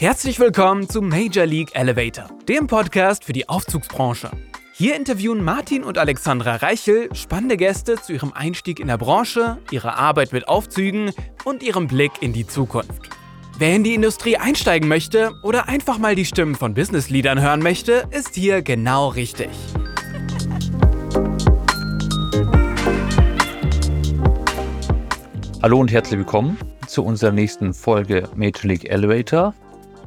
Herzlich willkommen zu Major League Elevator, dem Podcast für die Aufzugsbranche. Hier interviewen Martin und Alexandra Reichel spannende Gäste zu ihrem Einstieg in der Branche, ihrer Arbeit mit Aufzügen und ihrem Blick in die Zukunft. Wer in die Industrie einsteigen möchte oder einfach mal die Stimmen von Business-Leadern hören möchte, ist hier genau richtig. Hallo und herzlich willkommen zu unserer nächsten Folge Major League Elevator.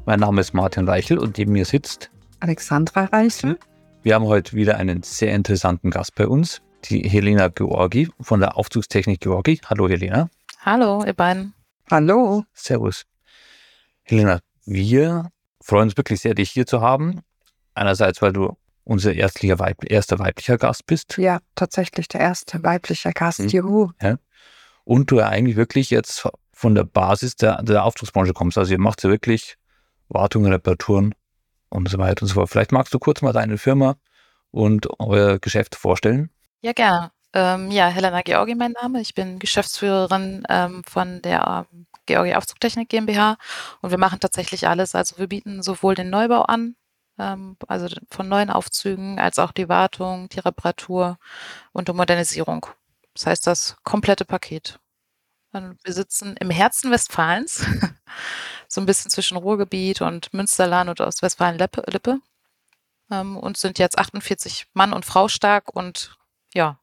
Mein Name ist Martin Reichel und neben mir sitzt Alexandra Reichel. Wir haben heute wieder einen sehr interessanten Gast bei uns, die Helena Georgi von der Aufzugstechnik Georgi. Hallo Helena. Hallo, ihr beiden. Hallo. Servus. Helena, wir freuen uns wirklich sehr, dich hier zu haben. Einerseits, weil du unser erstlicher Weib erster weiblicher Gast bist. Ja, tatsächlich der erste weibliche Gast. Mhm. Juhu. Ja. Und du ja eigentlich wirklich jetzt von der Basis der, der Aufzugsbranche kommst. Also ihr macht ja wirklich Wartungen, Reparaturen und so weiter und so fort. Vielleicht magst du kurz mal deine Firma und euer Geschäft vorstellen. Ja, gerne. Ähm, ja, Helena Georgi mein Name. Ich bin Geschäftsführerin ähm, von der ähm, Georgi Aufzugtechnik GmbH und wir machen tatsächlich alles. Also wir bieten sowohl den Neubau an, ähm, also von neuen Aufzügen, als auch die Wartung, die Reparatur und die Modernisierung. Das heißt das komplette Paket. Wir sitzen im Herzen Westfalens, so ein bisschen zwischen Ruhrgebiet und Münsterland und Ostwestfalen-Lippe ähm, und sind jetzt 48 Mann und Frau stark und ja,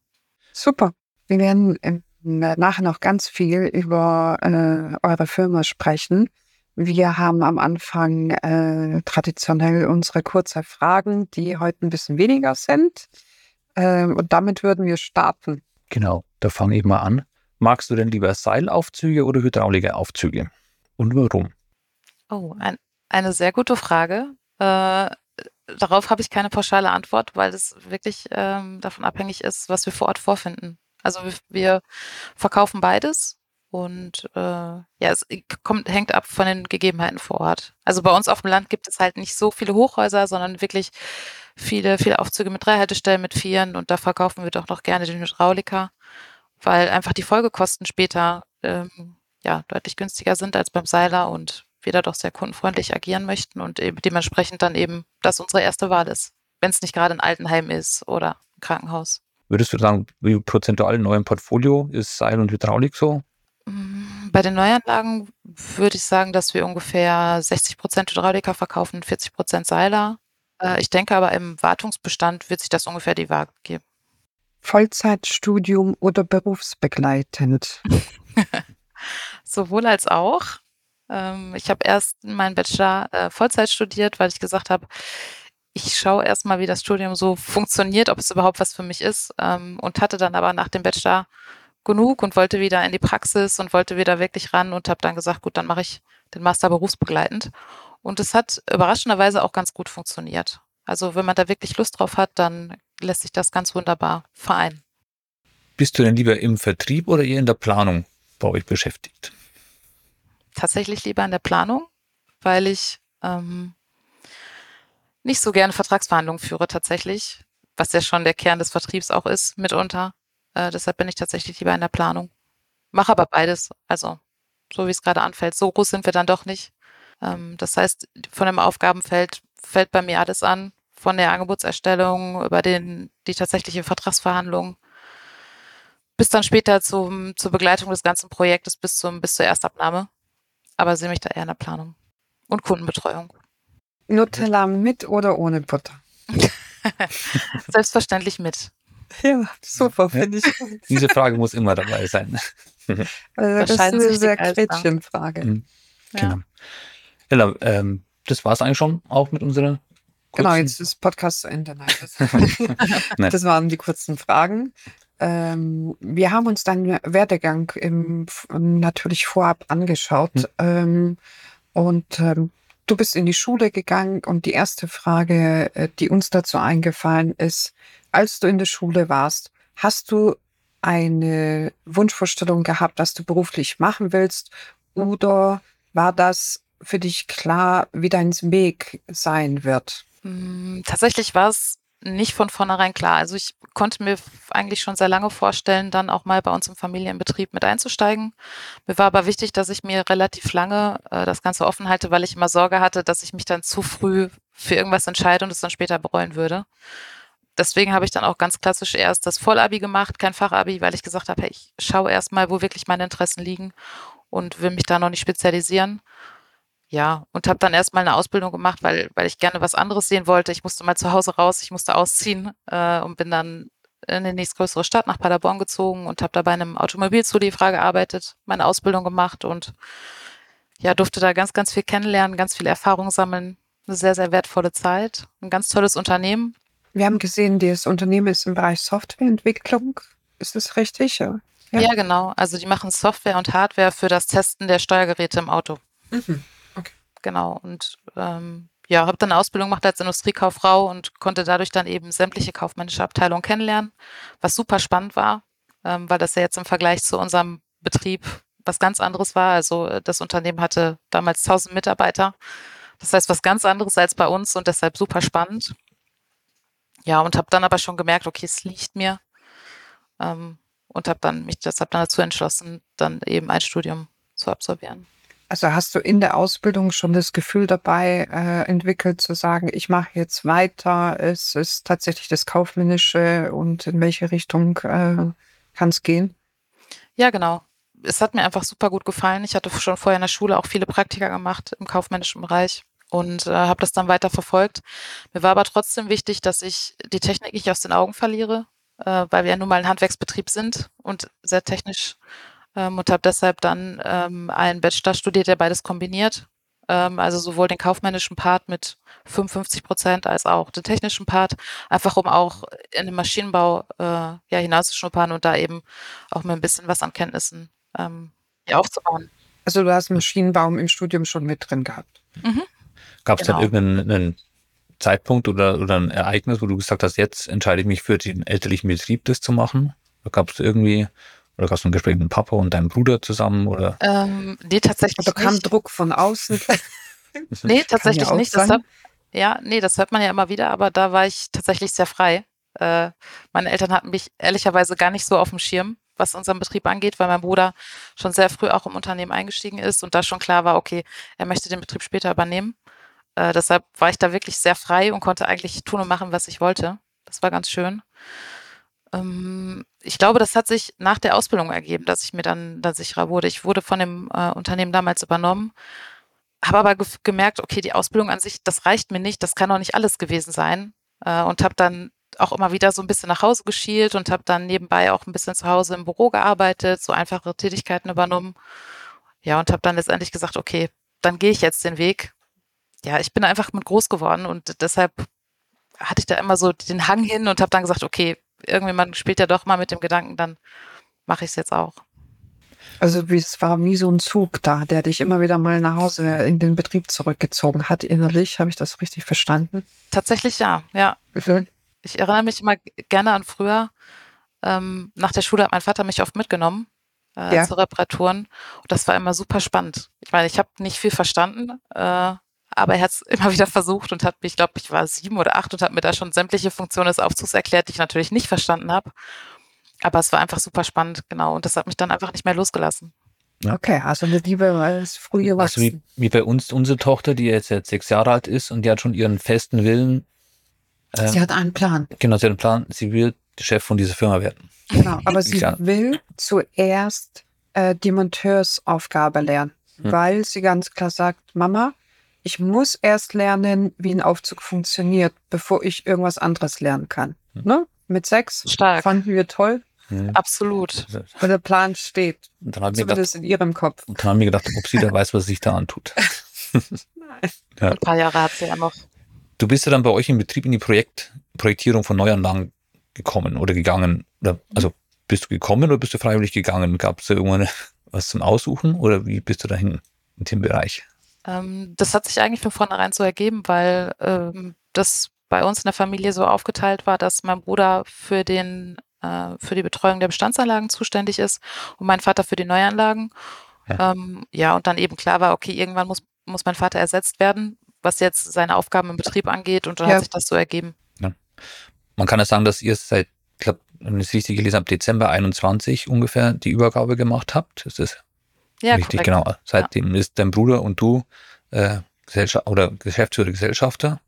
Super. Wir werden im, nachher noch ganz viel über äh, eure Firma sprechen. Wir haben am Anfang äh, traditionell unsere kurze Fragen, die heute ein bisschen weniger sind. Äh, und damit würden wir starten. Genau, da fange ich mal an. Magst du denn lieber Seilaufzüge oder hydraulische Aufzüge? Und warum? Oh, ein, eine sehr gute Frage. Äh, darauf habe ich keine pauschale Antwort, weil es wirklich ähm, davon abhängig ist, was wir vor Ort vorfinden. Also wir, wir verkaufen beides und äh, ja, es kommt, hängt ab von den Gegebenheiten vor Ort. Also bei uns auf dem Land gibt es halt nicht so viele Hochhäuser, sondern wirklich viele, viele Aufzüge mit drei Haltestellen, mit Vieren und da verkaufen wir doch noch gerne den Hydrauliker, weil einfach die Folgekosten später ähm, ja deutlich günstiger sind als beim Seiler und wir da doch sehr kundenfreundlich agieren möchten und eben dementsprechend dann eben das unsere erste Wahl ist, wenn es nicht gerade ein Altenheim ist oder ein Krankenhaus. Würdest du sagen, wie prozentual in eurem Portfolio ist Seil und Hydraulik so? Mm, Bei den Neuanlagen würde ich sagen, dass wir ungefähr 60 Prozent Hydrauliker verkaufen, 40 Prozent Seiler. Äh, Ich denke aber im Wartungsbestand wird sich das ungefähr die Waage geben. Vollzeitstudium oder berufsbegleitend? Sowohl als auch. Ähm, Ich habe erst meinen Bachelor äh, Vollzeit studiert, weil ich gesagt habe, ich schaue erst mal, wie das Studium so funktioniert, ob es überhaupt was für mich ist. Ähm, Und hatte dann aber nach dem Bachelor genug und wollte wieder in die Praxis und wollte wieder wirklich ran und habe dann gesagt, gut, dann mache ich den Master berufsbegleitend. Und es hat überraschenderweise auch ganz gut funktioniert. Also wenn man da wirklich Lust drauf hat, dann lässt sich das ganz wunderbar vereinen. Bist du denn lieber im Vertrieb oder eher in der Planung bei euch beschäftigt? Tatsächlich lieber in der Planung, weil ich ähm, nicht so gerne Vertragsverhandlungen führe tatsächlich, was ja schon der Kern des Vertriebs auch ist mitunter. Äh, deshalb bin ich tatsächlich lieber in der Planung. Mache aber beides, also so wie es gerade anfällt. So groß sind wir dann doch nicht. Ähm, das heißt, von dem Aufgabenfeld fällt bei mir alles an, von der Angebotserstellung über den, die tatsächliche Vertragsverhandlung bis dann später zum, zur Begleitung des ganzen Projektes bis, zum, bis zur Erstabnahme aber sehe mich da eher in der Planung und Kundenbetreuung. Nutella mit oder ohne Butter? Selbstverständlich mit. Ja, super, finde ich. Diese Frage muss immer dabei sein. Also das ist eine sehr. Gretchenfrage. Mhm. Ja. Genau. Ella, ähm, das war es eigentlich schon auch mit unserer Genau, kurzen- jetzt ist Podcast zu Ende. Nein, das, Nein. das waren die kurzen Fragen. Ähm, wir haben uns deinen Werdegang im, natürlich vorab angeschaut. Hm. Ähm, und ähm, du bist in die Schule gegangen und die erste Frage, äh, die uns dazu eingefallen ist, als du in der Schule warst, hast du eine Wunschvorstellung gehabt, was du beruflich machen willst? Oder war das für dich klar, wie dein Weg sein wird? Mm, Tatsächlich war es nicht von vornherein klar. Also ich konnte mir eigentlich schon sehr lange vorstellen, dann auch mal bei uns im Familienbetrieb mit einzusteigen. Mir war aber wichtig, dass ich mir relativ lange äh, das Ganze offen halte, weil ich immer Sorge hatte, dass ich mich dann zu früh für irgendwas entscheide und es dann später bereuen würde. Deswegen habe ich dann auch ganz klassisch erst das Vollabi gemacht, kein Fachabi, weil ich gesagt habe, hey, ich schaue erst mal, wo wirklich meine Interessen liegen und will mich da noch nicht spezialisieren. Ja, und habe dann erstmal eine Ausbildung gemacht, weil, weil ich gerne was anderes sehen wollte. Ich musste mal zu Hause raus, ich musste ausziehen äh, und bin dann in die nächstgrößere Stadt nach Paderborn gezogen und habe da bei einem Automobilzulieferer gearbeitet, meine Ausbildung gemacht und ja, durfte da ganz, ganz viel kennenlernen, ganz viel Erfahrung sammeln. Eine sehr, sehr wertvolle Zeit. Ein ganz tolles Unternehmen. Wir haben gesehen, das Unternehmen ist im Bereich Softwareentwicklung. Ist das richtig? Ja. ja, genau. Also die machen Software und Hardware für das Testen der Steuergeräte im Auto. Mhm. Genau. Und ähm, ja, habe dann eine Ausbildung gemacht als Industriekauffrau und konnte dadurch dann eben sämtliche kaufmännische Abteilungen kennenlernen, was super spannend war, ähm, weil das ja jetzt im Vergleich zu unserem Betrieb was ganz anderes war. Also äh, das Unternehmen hatte damals 1000 Mitarbeiter. Das heißt, was ganz anderes als bei uns und deshalb super spannend. Ja, und habe dann aber schon gemerkt, okay, es liegt mir. Ähm, und habe dann mich deshalb dann dazu entschlossen, dann eben ein Studium zu absolvieren. Also hast du in der Ausbildung schon das Gefühl dabei äh, entwickelt, zu sagen, ich mache jetzt weiter, es ist tatsächlich das Kaufmännische und in welche Richtung äh, kann es gehen? Ja, genau. Es hat mir einfach super gut gefallen. Ich hatte schon vorher in der Schule auch viele Praktika gemacht im kaufmännischen Bereich und äh, habe das dann weiter verfolgt. Mir war aber trotzdem wichtig, dass ich die Technik nicht aus den Augen verliere, äh, weil wir ja nun mal ein Handwerksbetrieb sind und sehr technisch ähm, und habe deshalb dann ähm, einen Bachelor studiert, der beides kombiniert. Ähm, also sowohl den kaufmännischen Part mit 55 Prozent als auch den technischen Part, einfach um auch in den Maschinenbau äh, ja, hinauszuschnuppern und da eben auch mal ein bisschen was an Kenntnissen ähm, aufzubauen. Also du hast Maschinenbau im Studium schon mit drin gehabt. Mhm. Gab es genau. dann irgendeinen Zeitpunkt oder, oder ein Ereignis, wo du gesagt hast, jetzt entscheide ich mich für den elterlichen Betrieb, das zu machen? Oder gab es irgendwie, oder gab es ein Gespräch mit Papa und deinem Bruder zusammen? Oder? Ähm, nee, tatsächlich Oder kam nicht. Druck von außen? nee, tatsächlich ja nicht. Das hört, ja, nee, das hört man ja immer wieder, aber da war ich tatsächlich sehr frei. Äh, meine Eltern hatten mich ehrlicherweise gar nicht so auf dem Schirm, was unseren Betrieb angeht, weil mein Bruder schon sehr früh auch im Unternehmen eingestiegen ist und da schon klar war, okay, er möchte den Betrieb später übernehmen. Äh, deshalb war ich da wirklich sehr frei und konnte eigentlich tun und machen, was ich wollte. Das war ganz schön. Ähm, ich glaube, das hat sich nach der Ausbildung ergeben, dass ich mir dann da sicherer wurde. Ich wurde von dem äh, Unternehmen damals übernommen, habe aber ge gemerkt, okay, die Ausbildung an sich, das reicht mir nicht, das kann auch nicht alles gewesen sein. Äh, und habe dann auch immer wieder so ein bisschen nach Hause geschielt und habe dann nebenbei auch ein bisschen zu Hause im Büro gearbeitet, so einfache Tätigkeiten übernommen. Ja, und habe dann letztendlich gesagt, okay, dann gehe ich jetzt den Weg ja, ich bin einfach mit groß geworden und deshalb hatte ich da immer so den Hang hin und habe dann gesagt, okay, irgendwie man spielt ja doch mal mit dem Gedanken, dann mache ich es jetzt auch. Also es war wie so ein Zug da, der dich immer wieder mal nach Hause in den Betrieb zurückgezogen hat innerlich. Habe ich das richtig verstanden? Tatsächlich ja, ja. Ich erinnere mich immer gerne an früher. Ähm, nach der Schule hat mein Vater mich oft mitgenommen äh, ja. zu Reparaturen. Und das war immer super spannend. Ich meine, ich habe nicht viel verstanden, äh, aber er hat es immer wieder versucht und hat mich, ich glaube, ich war sieben oder acht und hat mir da schon sämtliche Funktionen des Aufzugs erklärt, die ich natürlich nicht verstanden habe. Aber es war einfach super spannend, genau. Und das hat mich dann einfach nicht mehr losgelassen. Okay, also eine Liebe als frühe Also wie, wie, bei uns, unsere Tochter, die jetzt, jetzt sechs Jahre alt ist und die hat schon ihren festen Willen. Äh, sie hat einen Plan. Genau, sie hat einen Plan. Sie will Chef von dieser Firma werden. Genau, aber sie will zuerst äh, die Monteursaufgabe lernen, hm. weil sie ganz klar sagt, Mama, ich muss erst lernen, wie ein Aufzug funktioniert, bevor ich irgendwas anderes lernen kann. Hm. Ne? Mit sechs Stark. fanden wir toll. Hm. Absolut. Und der Plan steht. Und dann mir gedacht, in ihrem Kopf. Und dann haben wir gedacht, ob sie da weiß, was sich da antut. Nein. Ja. Ein paar Jahre hat sie ja noch. Du bist ja dann bei euch im Betrieb in die Projekt, Projektierung von Neuanlagen gekommen oder gegangen. Oder, also bist du gekommen oder bist du freiwillig gegangen? Gab es da irgendwann was zum Aussuchen oder wie bist du dahin in dem Bereich? Ähm, das hat sich eigentlich von vornherein so ergeben, weil ähm, das bei uns in der Familie so aufgeteilt war, dass mein Bruder für den äh, für die Betreuung der Bestandsanlagen zuständig ist und mein Vater für die Neuanlagen. Ja. Ähm, ja, und dann eben klar war, okay, irgendwann muss, muss mein Vater ersetzt werden, was jetzt seine Aufgaben im Betrieb angeht und dann ja. hat sich das so ergeben. Ja. man kann ja sagen, dass ihr seit, ich glaube, wenn ich es richtig gelesen habe, Dezember 21 ungefähr die Übergabe gemacht habt. Ist das Ja, richtig? korrekt. Genau. Seitdem ist dein Bruder und du äh, Gesellschaft oder Geschäftsführer Gesellschafter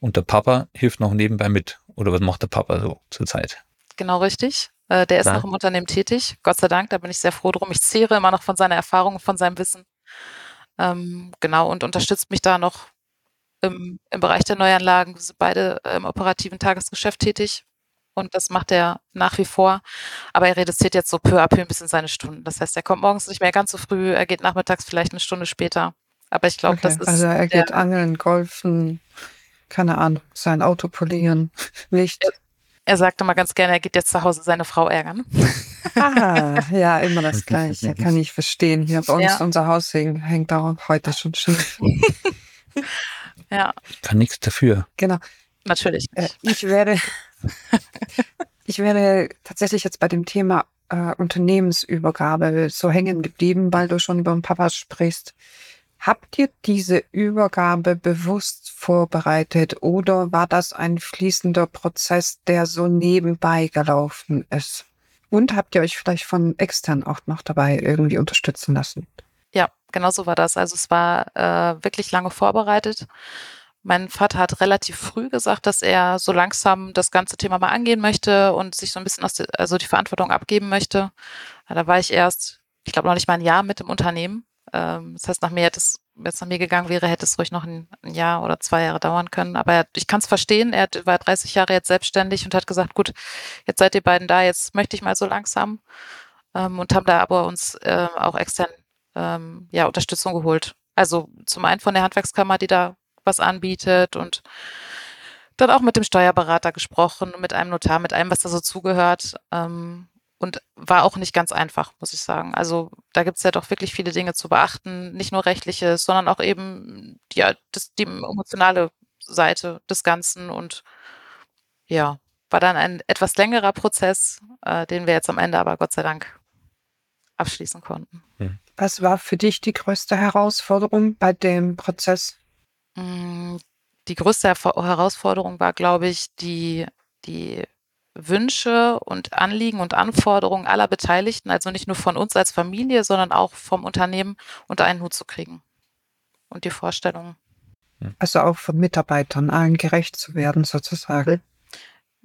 und der Papa hilft noch nebenbei mit. Oder was macht der Papa so zurzeit? Genau richtig. Äh, Der ist Ja. noch im Unternehmen tätig. Gott sei Dank, da bin ich sehr froh drum. Ich zehre immer noch von seiner Erfahrung und von seinem Wissen. Ähm, genau, und unterstützt mich da noch im, im Bereich der Neuanlagen. Wir sind beide im operativen Tagesgeschäft tätig. Und das macht er nach wie vor. Aber er reduziert jetzt so peu à peu ein bisschen seine Stunden. Das heißt, er kommt morgens nicht mehr ganz so früh, er geht nachmittags vielleicht eine Stunde später. Aber ich glaube, das Okay, ist also er geht angeln, golfen, keine Ahnung, sein Auto polieren, Licht. er sagte mal ganz gerne, er geht jetzt zu Hause seine Frau ärgern. Ah, ja, immer das Gleiche. Kann ich verstehen. Hier bei uns, Ja. unser Haus hängt, auch heute schon schief. Ja, Kann nichts dafür. Genau. natürlich Äh, nicht. ich werde, ich wäre tatsächlich jetzt bei dem Thema äh, Unternehmensübergabe so hängen geblieben, weil du schon über den Papa sprichst. Habt ihr diese Übergabe bewusst vorbereitet oder war das ein fließender Prozess, der so nebenbei gelaufen ist? Und habt ihr euch vielleicht von extern auch noch dabei irgendwie unterstützen lassen? Ja, genau so war das. Also es war äh, wirklich lange vorbereitet. Mein Vater hat relativ früh gesagt, dass er so langsam das ganze Thema mal angehen möchte und sich so ein bisschen aus der, also die Verantwortung abgeben möchte. Da war ich erst, ich glaube noch nicht mal ein Jahr mit im Unternehmen. Ähm, das heißt, nach mir hätte es, wenn es nach mir gegangen wäre, hätte es ruhig noch ein, Jahr oder zwei Jahre dauern können. Aber er, ich kann es verstehen. Er war 30 Jahre jetzt selbstständig und hat gesagt, gut, jetzt seid ihr beiden da, jetzt möchte ich mal so langsam. Ähm, und haben da aber uns ähm, auch extern ja, Unterstützung geholt. Also zum einen von der Handwerkskammer, die da was anbietet und dann auch mit dem Steuerberater gesprochen, mit einem Notar, mit allem, was da so zugehört. Ähm, und war auch nicht ganz einfach, muss ich sagen. Also da gibt es ja doch wirklich viele Dinge zu beachten, nicht nur rechtliches, sondern auch eben ja, das, die emotionale Seite des Ganzen. Und ja, war dann ein etwas längerer Prozess, äh, den wir jetzt am Ende aber Gott sei Dank abschließen konnten. Was war für dich die größte Herausforderung bei dem Prozess? Mm, Die größte Herausforderung war, glaube ich, die, die Wünsche und Anliegen und Anforderungen aller Beteiligten, also nicht nur von uns als Familie, sondern auch vom Unternehmen unter einen Hut zu kriegen. Und die Vorstellungen. Also auch von Mitarbeitern, allen gerecht zu werden sozusagen.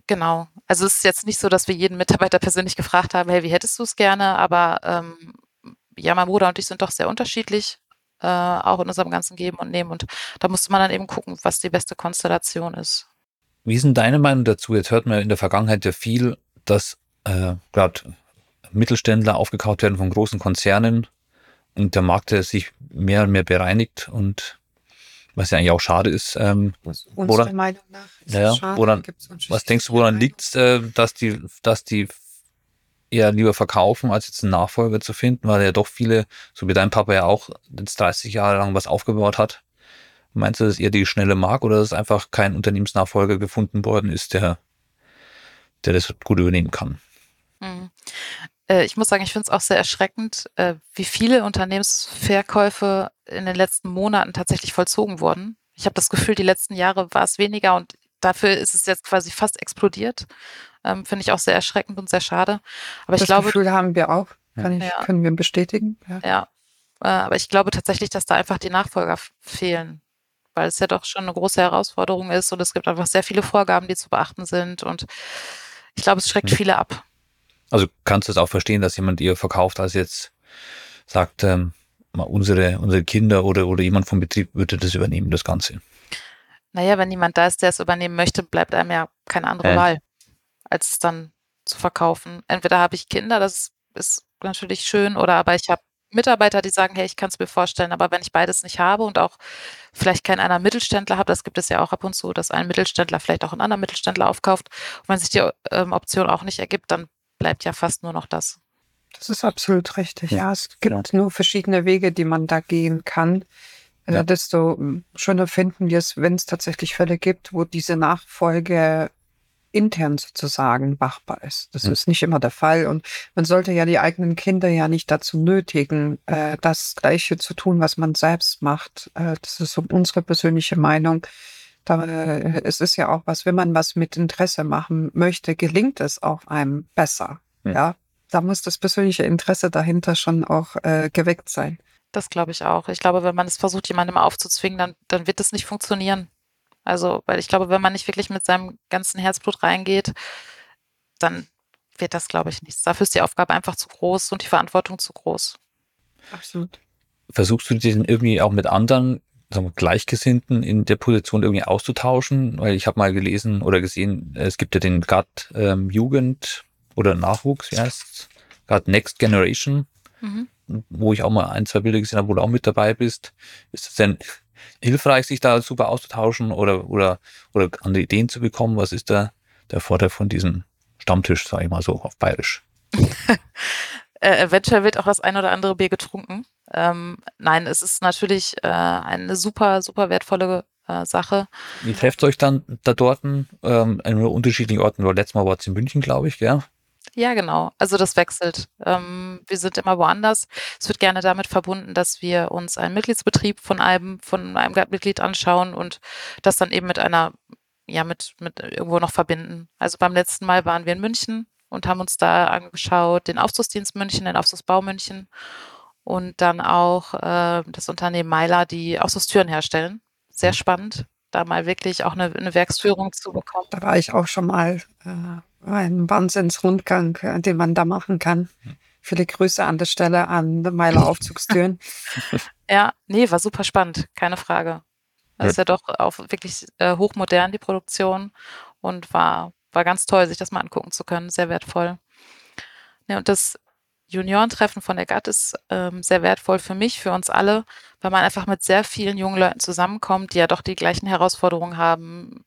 Genau. Also es ist jetzt nicht so, dass wir jeden Mitarbeiter persönlich gefragt haben, hey, wie hättest du es gerne? Aber ähm, ja, mein Bruder und ich sind doch sehr unterschiedlich, äh, auch in unserem ganzen Geben und Nehmen. Und da musste man dann eben gucken, was die beste Konstellation ist. Wie ist denn deine Meinung dazu? Jetzt hört man in der Vergangenheit ja viel, dass äh, gerade Mittelständler aufgekauft werden von großen Konzernen und der Markt der sich mehr und mehr bereinigt und was ja eigentlich auch schade ist. Ähm, Unserer Woran- Meinung nach. ist Ja, es schade, woran- was denkst du, woran liegt äh, dass die, dass die eher lieber verkaufen, als jetzt einen Nachfolger zu finden, weil ja doch viele, so wie dein Papa ja auch jetzt 30 Jahre lang was aufgebaut hat. Meinst du, dass eher die schnelle Mark oder dass einfach kein Unternehmensnachfolger gefunden worden ist, der, der das gut übernehmen kann? Mhm. Äh, Ich muss sagen, ich finde es auch sehr erschreckend, äh, wie viele Unternehmensverkäufe in den letzten Monaten tatsächlich vollzogen wurden. Ich habe das Gefühl, die letzten Jahre war es weniger und dafür ist es jetzt quasi fast explodiert. Ähm, Finde ich auch sehr erschreckend und sehr schade. Aber ich das glaube, Gefühl haben wir auch. Kann ich, Ja. Können wir bestätigen? Ja. ja, äh, aber ich glaube tatsächlich, dass da einfach die Nachfolger fehlen, weil es ja doch schon eine große Herausforderung ist und es gibt einfach sehr viele Vorgaben, die zu beachten sind und ich glaube, es schreckt Mhm. viele ab. Also kannst du es auch verstehen, dass jemand eher verkauft, als jetzt sagt, ähm, mal unsere, unsere Kinder oder, oder jemand vom Betrieb würde das übernehmen, das Ganze. Naja, wenn niemand da ist, der es übernehmen möchte, bleibt einem ja keine andere Ja. Wahl, als es dann zu verkaufen. Entweder habe ich Kinder, das ist natürlich schön, oder aber ich habe Mitarbeiter, die sagen, hey, ich kann es mir vorstellen, aber wenn ich beides nicht habe und auch vielleicht keinen anderen Mittelständler habe, das gibt es ja auch ab und zu, dass ein Mittelständler vielleicht auch einen anderen Mittelständler aufkauft, und wenn sich die ähm, Option auch nicht ergibt, dann bleibt ja fast nur noch das. Das ist absolut richtig. Ja, Ja, es gibt genau. nur verschiedene Wege, die man da gehen kann. Äh, Ja. Desto schöner finden wir es, wenn es tatsächlich Fälle gibt, wo diese Nachfolge intern sozusagen machbar ist. Das Hm. ist nicht immer der Fall und man sollte ja die eigenen Kinder ja nicht dazu nötigen, äh, das Gleiche zu tun, was man selbst macht. Äh, das ist so unsere persönliche Meinung. Da, äh, es ist ja auch was, wenn man was mit Interesse machen möchte, gelingt es auch einem besser. Ja. ja? Da muss das persönliche Interesse dahinter schon auch äh, geweckt sein. Das glaube ich auch. Ich glaube, wenn man es versucht, jemandem aufzuzwingen, dann, dann wird es nicht funktionieren. Also, weil ich glaube, wenn man nicht wirklich mit seinem ganzen Herzblut reingeht, dann wird das, glaube ich, nichts. Dafür ist die Aufgabe einfach zu groß und die Verantwortung zu groß. Absolut. Versuchst du diesen irgendwie auch mit anderen sagen wir, Gleichgesinnten in der Position irgendwie auszutauschen? Weil ich habe mal gelesen oder gesehen, es gibt ja den GATT ähm, Jugend oder Nachwuchs, wie heißt es? GATT Next Generation, mhm. wo ich auch mal ein, zwei Bilder gesehen habe, wo du auch mit dabei bist. Ist es denn hilfreich, sich da super auszutauschen oder, oder, oder andere Ideen zu bekommen? Was ist da der Vorteil von diesem Stammtisch, sage ich mal so, auf Bayerisch? äh, eventuell wird auch das ein oder andere Bier getrunken. Ähm, nein, es ist natürlich äh, eine super, super wertvolle äh, Sache. Wie trefft euch dann da dort ähm, an unterschiedlichen Orten? Letztes Mal war es in München, glaube ich, gell? Ja, genau. Also das wechselt. Ähm, wir sind immer woanders. Es wird gerne damit verbunden, dass wir uns einen Mitgliedsbetrieb von einem, von einem Mitglied anschauen und das dann eben mit einer, ja, mit, mit irgendwo noch verbinden. Also beim letzten Mal waren wir in München und haben uns da angeschaut, den Aufzugsdienst München, den Aufzugsbau München und dann auch äh, das Unternehmen Meiler, die Aufzugstüren herstellen. Sehr mhm. spannend, da mal wirklich auch eine, eine Werksführung zu bekommen. Da war ich auch schon mal. Äh ein Wahnsinnsrundgang, äh, den man da machen kann. Viele Grüße an der Stelle an Meiler Aufzugstüren. ja, nee, war super spannend, keine Frage. Das ist ja doch auch wirklich äh, hochmodern, die Produktion. Und war, war ganz toll, sich das mal angucken zu können. Sehr wertvoll. Ja, und das Juniorentreffen von der GATT ist ähm, sehr wertvoll für mich, für uns alle, weil man einfach mit sehr vielen jungen Leuten zusammenkommt, die ja doch die gleichen Herausforderungen haben,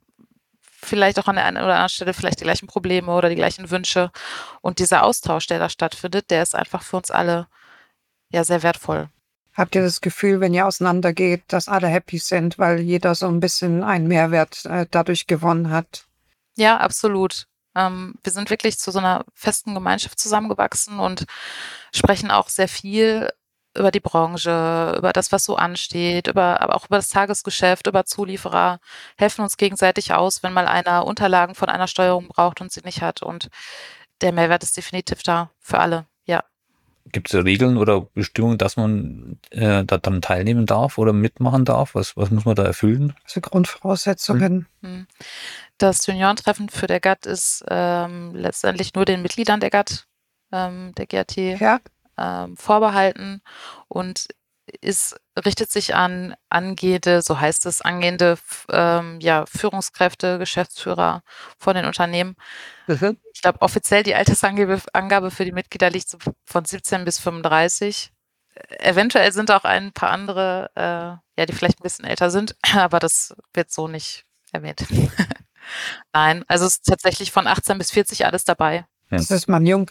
vielleicht auch an der einen oder anderen Stelle vielleicht die gleichen Probleme oder die gleichen Wünsche. Und dieser Austausch, der da stattfindet, der ist einfach für uns alle ja sehr wertvoll. Habt ihr das Gefühl, wenn ihr auseinandergeht, dass alle happy sind, weil jeder so ein bisschen einen Mehrwert äh, dadurch gewonnen hat? Ja, absolut. Ähm, wir sind wirklich zu so einer festen Gemeinschaft zusammengewachsen und sprechen auch sehr viel über die Branche, über das, was so ansteht, über, aber auch über das Tagesgeschäft, über Zulieferer, helfen uns gegenseitig aus, wenn mal einer Unterlagen von einer Steuerung braucht und sie nicht hat. Und der Mehrwert ist definitiv da für alle, ja. Gibt es Regeln oder Bestimmungen, dass man äh, da dann teilnehmen darf oder mitmachen darf? Was, was muss man da erfüllen? Also Grundvoraussetzungen. Hm. Das Juniorentreffen für der GATT ist ähm, letztendlich nur den Mitgliedern der GATT, ähm, der GAT, ja ähm, vorbehalten und ist, richtet sich an angehende, so heißt es, angehende ähm, ja, Führungskräfte, Geschäftsführer von den Unternehmen. Mhm. Ich glaube, offiziell die Altersangabe für die Mitglieder liegt so von 17 bis 35. Eventuell sind auch ein paar andere, äh, ja, die vielleicht ein bisschen älter sind, aber das wird so nicht erwähnt. Nein, also es ist tatsächlich von 18 bis 40 alles dabei. Das ist man jung,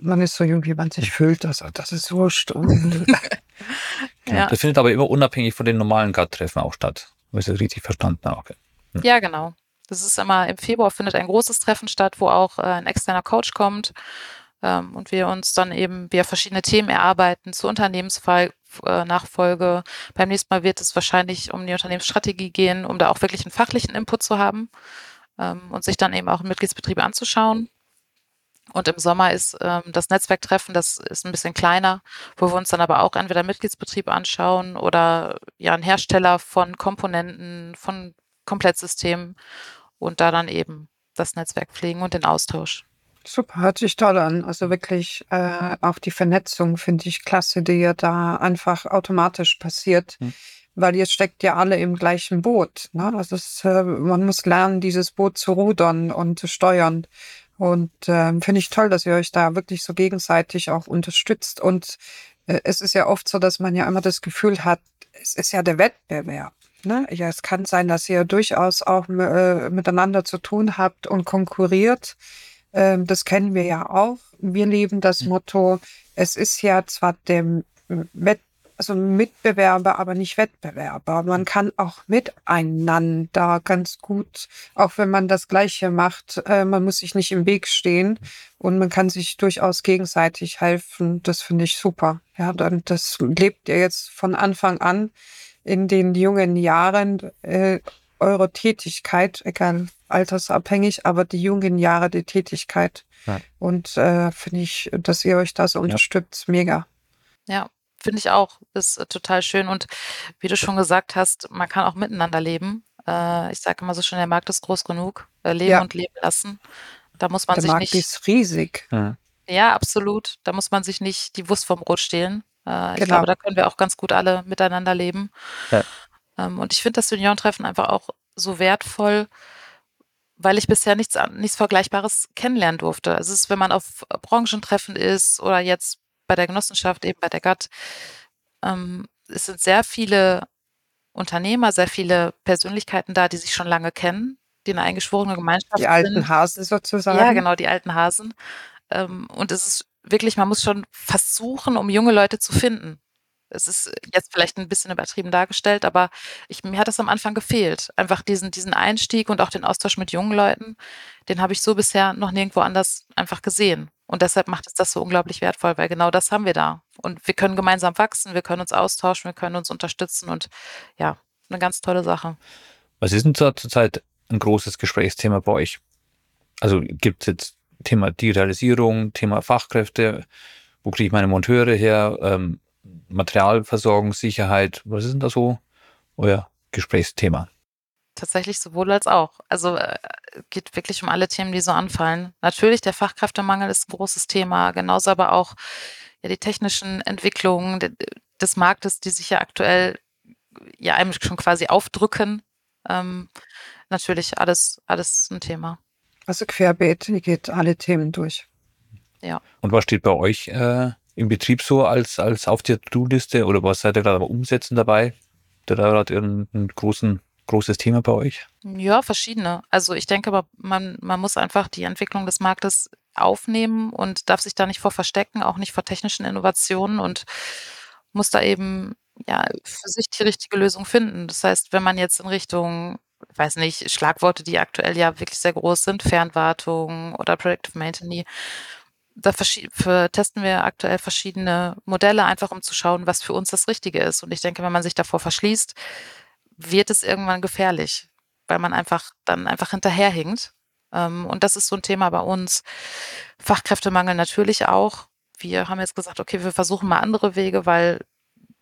man ist so jung, wie man sich fühlt. Das, das ist wurscht. ja. Das findet aber immer unabhängig von den normalen GATT-Treffen auch statt. Wenn ich das richtig verstanden habe. Hm. Ja, genau. Das ist immer im Februar findet ein großes Treffen statt, wo auch äh, ein externer Coach kommt ähm, und wir uns dann eben wir verschiedene Themen erarbeiten zur Unternehmensnachfolge. Beim nächsten Mal wird es wahrscheinlich um die Unternehmensstrategie gehen, um da auch wirklich einen fachlichen Input zu haben ähm, und sich dann eben auch Mitgliedsbetriebe anzuschauen. Und im Sommer ist ähm, das Netzwerktreffen, das ist ein bisschen kleiner, wo wir uns dann aber auch entweder Mitgliedsbetrieb anschauen oder ja einen Hersteller von Komponenten, von Komplettsystemen und da dann eben das Netzwerk pflegen und den Austausch. Super, hört sich toll an. Also wirklich äh, auch die Vernetzung finde ich klasse, die ja da einfach automatisch passiert. Hm weil ihr steckt ja alle im gleichen Boot. Ne? Also es, äh, man muss lernen, dieses Boot zu rudern und zu steuern. Und ähm, finde ich toll, dass ihr euch da wirklich so gegenseitig auch unterstützt. Und äh, es ist ja oft so, dass man ja immer das Gefühl hat, es ist ja der Wettbewerb. Ne? Ja, es kann sein, dass ihr durchaus auch äh, miteinander zu tun habt und konkurriert. Ähm, das kennen wir ja auch. Wir leben das mhm. Motto, es ist ja zwar dem Wettbewerb, also Mitbewerber, aber nicht Wettbewerber. Man kann auch miteinander ganz gut, auch wenn man das Gleiche macht, äh, man muss sich nicht im Weg stehen und man kann sich durchaus gegenseitig helfen. Das finde ich super. Ja, dann das lebt ihr jetzt von Anfang an in den jungen Jahren. Äh, eurer Tätigkeit, egal altersabhängig, aber die jungen Jahre der Tätigkeit. Ja. Und äh, finde ich, dass ihr euch da so unterstützt, ja. mega. Ja, finde ich auch. Ist äh, total schön. Und wie du schon gesagt hast, man kann auch miteinander leben. Äh, ich sage immer so schön, der Markt ist groß genug. Äh, leben ja. und leben lassen. Da muss man der sich Markt nicht. ist riesig. Ja. ja, absolut. Da muss man sich nicht die Wurst vom Brot stehlen. Äh, ich genau. glaube, da können wir auch ganz gut alle miteinander leben. Ja. Ähm, und ich finde das Seniorentreffen einfach auch so wertvoll, weil ich bisher nichts, nichts Vergleichbares kennenlernen durfte. Also es ist, wenn man auf Branchentreffen ist oder jetzt bei der Genossenschaft, eben bei der GATT, ähm, es sind sehr viele Unternehmer, sehr viele Persönlichkeiten da, die sich schon lange kennen, die eine eingeschworene Gemeinschaft sind. Die alten sind. Hasen sozusagen. Ja, genau, die alten Hasen. Ähm, und es ist wirklich, man muss schon versuchen, um junge Leute zu finden. Es ist jetzt vielleicht ein bisschen übertrieben dargestellt, aber ich, mir hat das am Anfang gefehlt. Einfach diesen, diesen Einstieg und auch den Austausch mit jungen Leuten, den habe ich so bisher noch nirgendwo anders einfach gesehen. Und deshalb macht es das so unglaublich wertvoll, weil genau das haben wir da. Und wir können gemeinsam wachsen, wir können uns austauschen, wir können uns unterstützen und ja, eine ganz tolle Sache. Was ist denn zurzeit ein großes Gesprächsthema bei euch? Also gibt es jetzt Thema Digitalisierung, Thema Fachkräfte, wo kriege ich meine Monteure her, ähm, Materialversorgung, Sicherheit, was ist denn da so euer Gesprächsthema? Tatsächlich sowohl als auch. Also äh, geht wirklich um alle Themen, die so anfallen. Natürlich, der Fachkräftemangel ist ein großes Thema, genauso aber auch ja, die technischen Entwicklungen des Marktes, die sich ja aktuell ja einem schon quasi aufdrücken. Ähm, natürlich alles, alles ein Thema. Also querbeet, ihr geht alle Themen durch. Ja. Und was steht bei euch äh, im Betrieb so als, als auf der To-Do-Liste oder was seid ihr gerade am Umsetzen dabei? Da gerade irgendein großen großes Thema bei euch? Ja, verschiedene. Also ich denke, man, man muss einfach die Entwicklung des Marktes aufnehmen und darf sich da nicht vor verstecken, auch nicht vor technischen Innovationen und muss da eben ja für sich die richtige Lösung finden. Das heißt, wenn man jetzt in Richtung ich weiß nicht, Schlagworte, die aktuell ja wirklich sehr groß sind, Fernwartung oder Predictive Maintenance, da für, testen wir aktuell verschiedene Modelle, einfach um zu schauen, was für uns das Richtige ist. Und ich denke, wenn man sich davor verschließt, wird es irgendwann gefährlich, weil man einfach dann einfach hinterherhinkt. Ähm, und das ist so ein Thema bei uns. Fachkräftemangel natürlich auch. Wir haben jetzt gesagt, okay, wir versuchen mal andere Wege, weil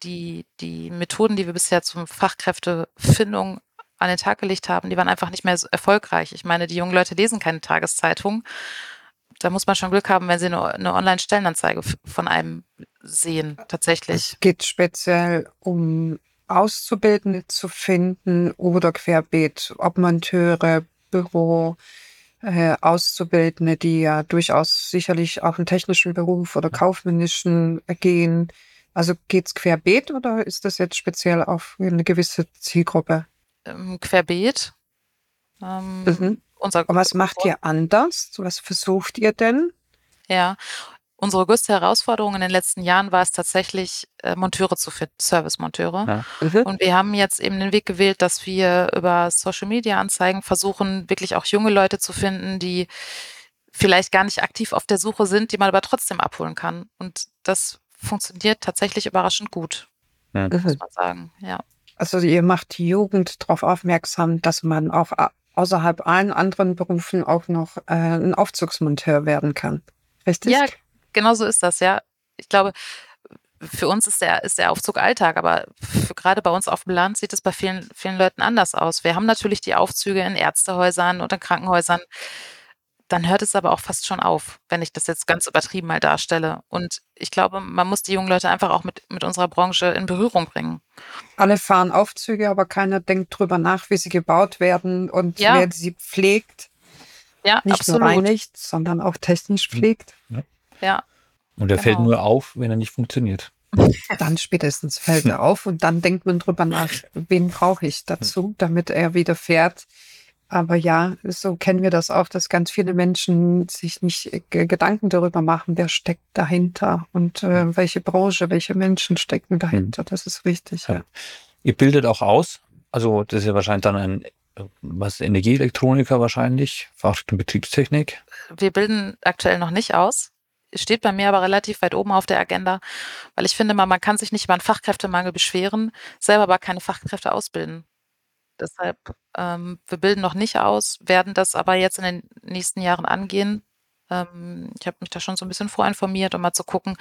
die, die Methoden, die wir bisher zum Fachkräftefindung an den Tag gelegt haben, die waren einfach nicht mehr so erfolgreich. Ich meine, die jungen Leute lesen keine Tageszeitung. Da muss man schon Glück haben, wenn sie eine, eine Online-Stellenanzeige von einem sehen, tatsächlich. Es geht speziell um Auszubildende zu finden oder querbeet, Obmonteure, Büro, äh, Auszubildende, die ja durchaus sicherlich auch einen technischen Beruf oder kaufmännischen gehen. Also geht's querbeet oder ist das jetzt speziell auf eine gewisse Zielgruppe? Ähm, querbeet. Ähm, mhm. Unser Und was macht ihr anders? Was versucht ihr denn? Ja, Unsere größte Herausforderung in den letzten Jahren war es tatsächlich, äh, Monteure zu finden, Service-Monteure. Ja. Mhm. Und wir haben jetzt eben den Weg gewählt, dass wir über Social-Media-Anzeigen versuchen, wirklich auch junge Leute zu finden, die vielleicht gar nicht aktiv auf der Suche sind, die man aber trotzdem abholen kann. Und das funktioniert tatsächlich überraschend gut, ja. muss man sagen. Ja. Also ihr macht die Jugend darauf aufmerksam, dass man auch außerhalb allen anderen Berufen auch noch äh, ein Aufzugsmonteur werden kann. Richtig? Ja, genau so ist das, ja. Ich glaube, für uns ist der, ist der Aufzug Alltag, aber für, gerade bei uns auf dem Land sieht es bei vielen, vielen Leuten anders aus. Wir haben natürlich die Aufzüge in Ärztehäusern und in Krankenhäusern. Dann hört es aber auch fast schon auf, wenn ich das jetzt ganz übertrieben mal darstelle. Und ich glaube, man muss die jungen Leute einfach auch mit, mit unserer Branche in Berührung bringen. Alle fahren Aufzüge, aber keiner denkt drüber nach, wie sie gebaut werden und ja. wer sie pflegt. Ja, Nicht absolut. nur reinigt, sondern auch technisch pflegt. Ja. Ja. Und er genau. fällt nur auf, wenn er nicht funktioniert. Dann spätestens fällt er auf und dann denkt man drüber nach, wen brauche ich dazu, damit er wieder fährt. Aber ja, so kennen wir das auch, dass ganz viele Menschen sich nicht Gedanken darüber machen, wer steckt dahinter und äh, welche Branche, welche Menschen stecken dahinter. Hm. Das ist richtig. Ja. Ihr bildet auch aus, also das ist ja wahrscheinlich dann ein was Energieelektroniker wahrscheinlich, Fachrichtung Betriebstechnik. Wir bilden aktuell noch nicht aus steht bei mir aber relativ weit oben auf der Agenda, weil ich finde mal, man kann sich nicht über einen Fachkräftemangel beschweren, selber aber keine Fachkräfte ausbilden. Deshalb, ähm, wir bilden noch nicht aus, werden das aber jetzt in den nächsten Jahren angehen. Ähm, ich habe mich da schon so ein bisschen vorinformiert, um mal zu gucken,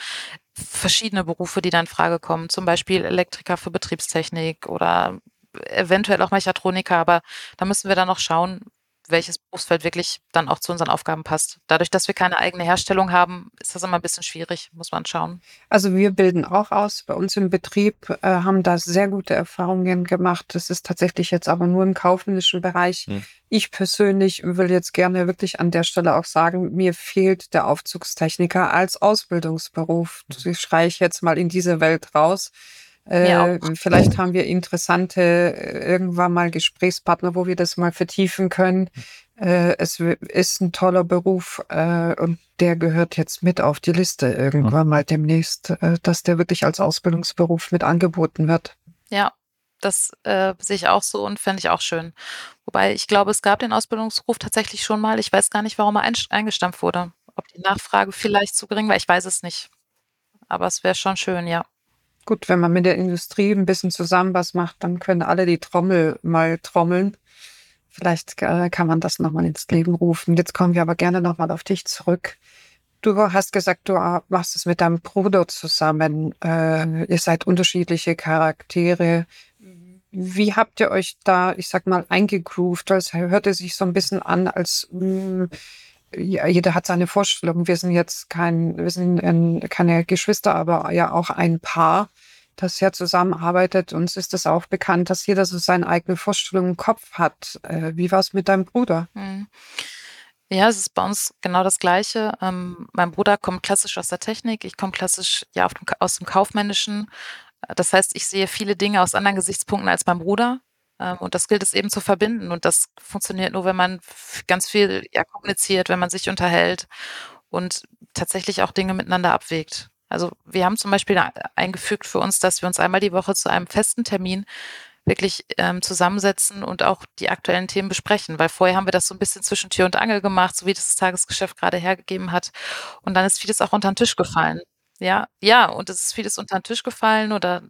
verschiedene Berufe, die da in Frage kommen, zum Beispiel Elektriker für Betriebstechnik oder eventuell auch Mechatroniker, aber da müssen wir dann noch schauen, welches Berufsfeld wirklich dann auch zu unseren Aufgaben passt. Dadurch, dass wir keine eigene Herstellung haben, ist das immer ein bisschen schwierig, muss man schauen. Also wir bilden auch aus. Bei uns im Betrieb äh, haben da sehr gute Erfahrungen gemacht. Das ist tatsächlich jetzt aber nur im kaufmännischen Bereich. Hm. Ich persönlich will jetzt gerne wirklich an der Stelle auch sagen, mir fehlt der Aufzugstechniker als Ausbildungsberuf. Das schreie ich jetzt mal in diese Welt raus. Äh, vielleicht haben wir interessante äh, irgendwann mal Gesprächspartner, wo wir das mal vertiefen können. Äh, es ist ein toller Beruf äh, und der gehört jetzt mit auf die Liste irgendwann mal demnächst, äh, dass der wirklich als Ausbildungsberuf mit angeboten wird. Ja, das äh, sehe ich auch so und fände ich auch schön. Wobei ich glaube, es gab den Ausbildungsberuf tatsächlich schon mal. Ich weiß gar nicht, warum er eingestampft wurde. Ob die Nachfrage vielleicht zu gering war, ich weiß es nicht. Aber es wäre schon schön, ja. Gut, wenn man mit der Industrie ein bisschen zusammen was macht, dann können alle die Trommel mal trommeln. Vielleicht äh, kann man das nochmal ins Leben rufen. Jetzt kommen wir aber gerne nochmal auf dich zurück. Du hast gesagt, du machst es mit deinem Bruder zusammen. Äh, ihr seid unterschiedliche Charaktere. Wie habt ihr euch da, ich sag mal, eingegroovt? Das hörte sich so ein bisschen an, als mh, ja, jeder hat seine Vorstellung. Wir sind jetzt kein, wir sind keine Geschwister, aber ja auch ein Paar, das ja zusammenarbeitet. Uns ist es auch bekannt, dass jeder so seine eigene Vorstellung im Kopf hat. Äh, wie war es mit deinem Bruder? Hm. Ja, es ist bei uns genau das Gleiche. Ähm, mein Bruder kommt klassisch aus der Technik, ich komme klassisch ja dem, aus dem Kaufmännischen. Das heißt, ich sehe viele Dinge aus anderen Gesichtspunkten als mein Bruder. Ähm, und das gilt es eben zu verbinden. Und das funktioniert nur, wenn man ganz viel ja, kommuniziert, wenn man sich unterhält und tatsächlich auch Dinge miteinander abwägt. Also wir haben zum Beispiel eingefügt für uns, dass wir uns einmal die Woche zu einem festen Termin wirklich ähm, zusammensetzen und auch die aktuellen Themen besprechen, weil vorher haben wir das so ein bisschen zwischen Tür und Angel gemacht, so wie das, das Tagesgeschäft gerade hergegeben hat. Und dann ist vieles auch unter den Tisch gefallen. Ja, ja, und es ist vieles unter den Tisch gefallen oder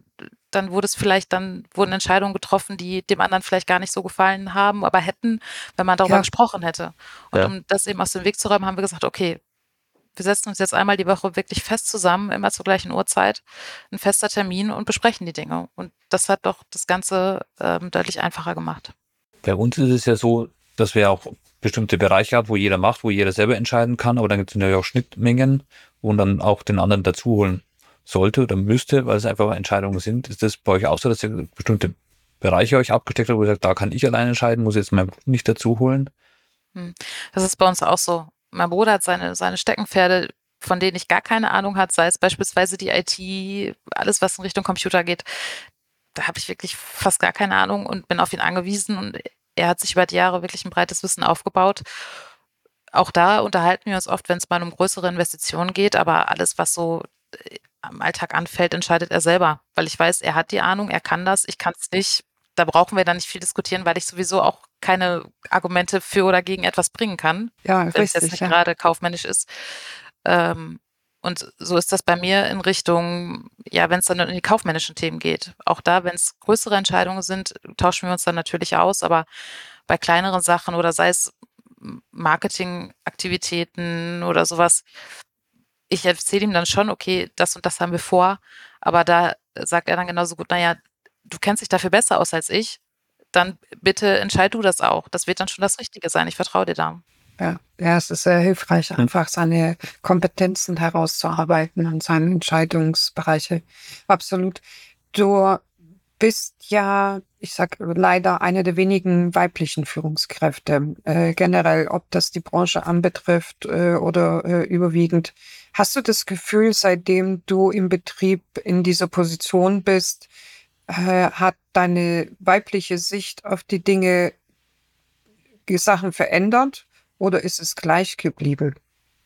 dann wurde es vielleicht, dann wurden Entscheidungen getroffen, die dem anderen vielleicht gar nicht so gefallen haben, aber hätten, wenn man darüber ja. gesprochen hätte. Und ja. um das eben aus dem Weg zu räumen, haben wir gesagt, okay, wir setzen uns jetzt einmal die Woche wirklich fest zusammen, immer zur gleichen Uhrzeit, ein fester Termin und besprechen die Dinge. Und das hat doch das Ganze ähm, deutlich einfacher gemacht. Bei uns ist es ja so, dass wir auch bestimmte Bereiche haben, wo jeder macht, wo jeder selber entscheiden kann, aber dann gibt es natürlich auch Schnittmengen, wo man dann auch den anderen dazu holen sollte oder müsste, weil es einfach Entscheidungen sind. Ist das bei euch auch so, dass ihr bestimmte Bereiche euch abgesteckt habt, wo ihr sagt, da kann ich allein entscheiden, muss jetzt meinen Bruder nicht dazu holen? Hm. Das ist bei uns auch so. Mein Bruder hat seine, seine Steckenpferde, von denen ich gar keine Ahnung hat, sei es beispielsweise die IT, alles, was in Richtung Computer geht. Da habe ich wirklich fast gar keine Ahnung und bin auf ihn angewiesen und er hat sich über die Jahre wirklich ein breites Wissen aufgebaut. Auch da unterhalten wir uns oft, wenn es mal um größere Investitionen geht, aber alles, was so am Alltag anfällt, entscheidet er selber, weil ich weiß, er hat die Ahnung, er kann das, ich kann es nicht. Da brauchen wir dann nicht viel diskutieren, weil ich sowieso auch keine Argumente für oder gegen etwas bringen kann, ja, wenn es jetzt nicht ja. gerade kaufmännisch ist. Ähm, und so ist das bei mir in Richtung, ja, wenn es dann in die kaufmännischen Themen geht. Auch da, wenn es größere Entscheidungen sind, tauschen wir uns dann natürlich aus, aber bei kleineren Sachen oder sei es Marketingaktivitäten oder sowas, ich erzähle ihm dann schon, okay, das und das haben wir vor, aber da sagt er dann genauso gut, naja, du kennst dich dafür besser aus als ich, dann bitte entscheid du das auch. Das wird dann schon das Richtige sein. Ich vertraue dir da. Ja, ja, es ist sehr hilfreich, einfach seine Kompetenzen herauszuarbeiten und seine Entscheidungsbereiche. Absolut. Du bist ja, ich sag leider eine der wenigen weiblichen Führungskräfte, äh, generell, ob das die Branche anbetrifft äh, oder äh, überwiegend. Hast du das Gefühl, seitdem du im Betrieb in dieser Position bist, äh, hat deine weibliche Sicht auf die Dinge, die Sachen verändert oder ist es gleich geblieben?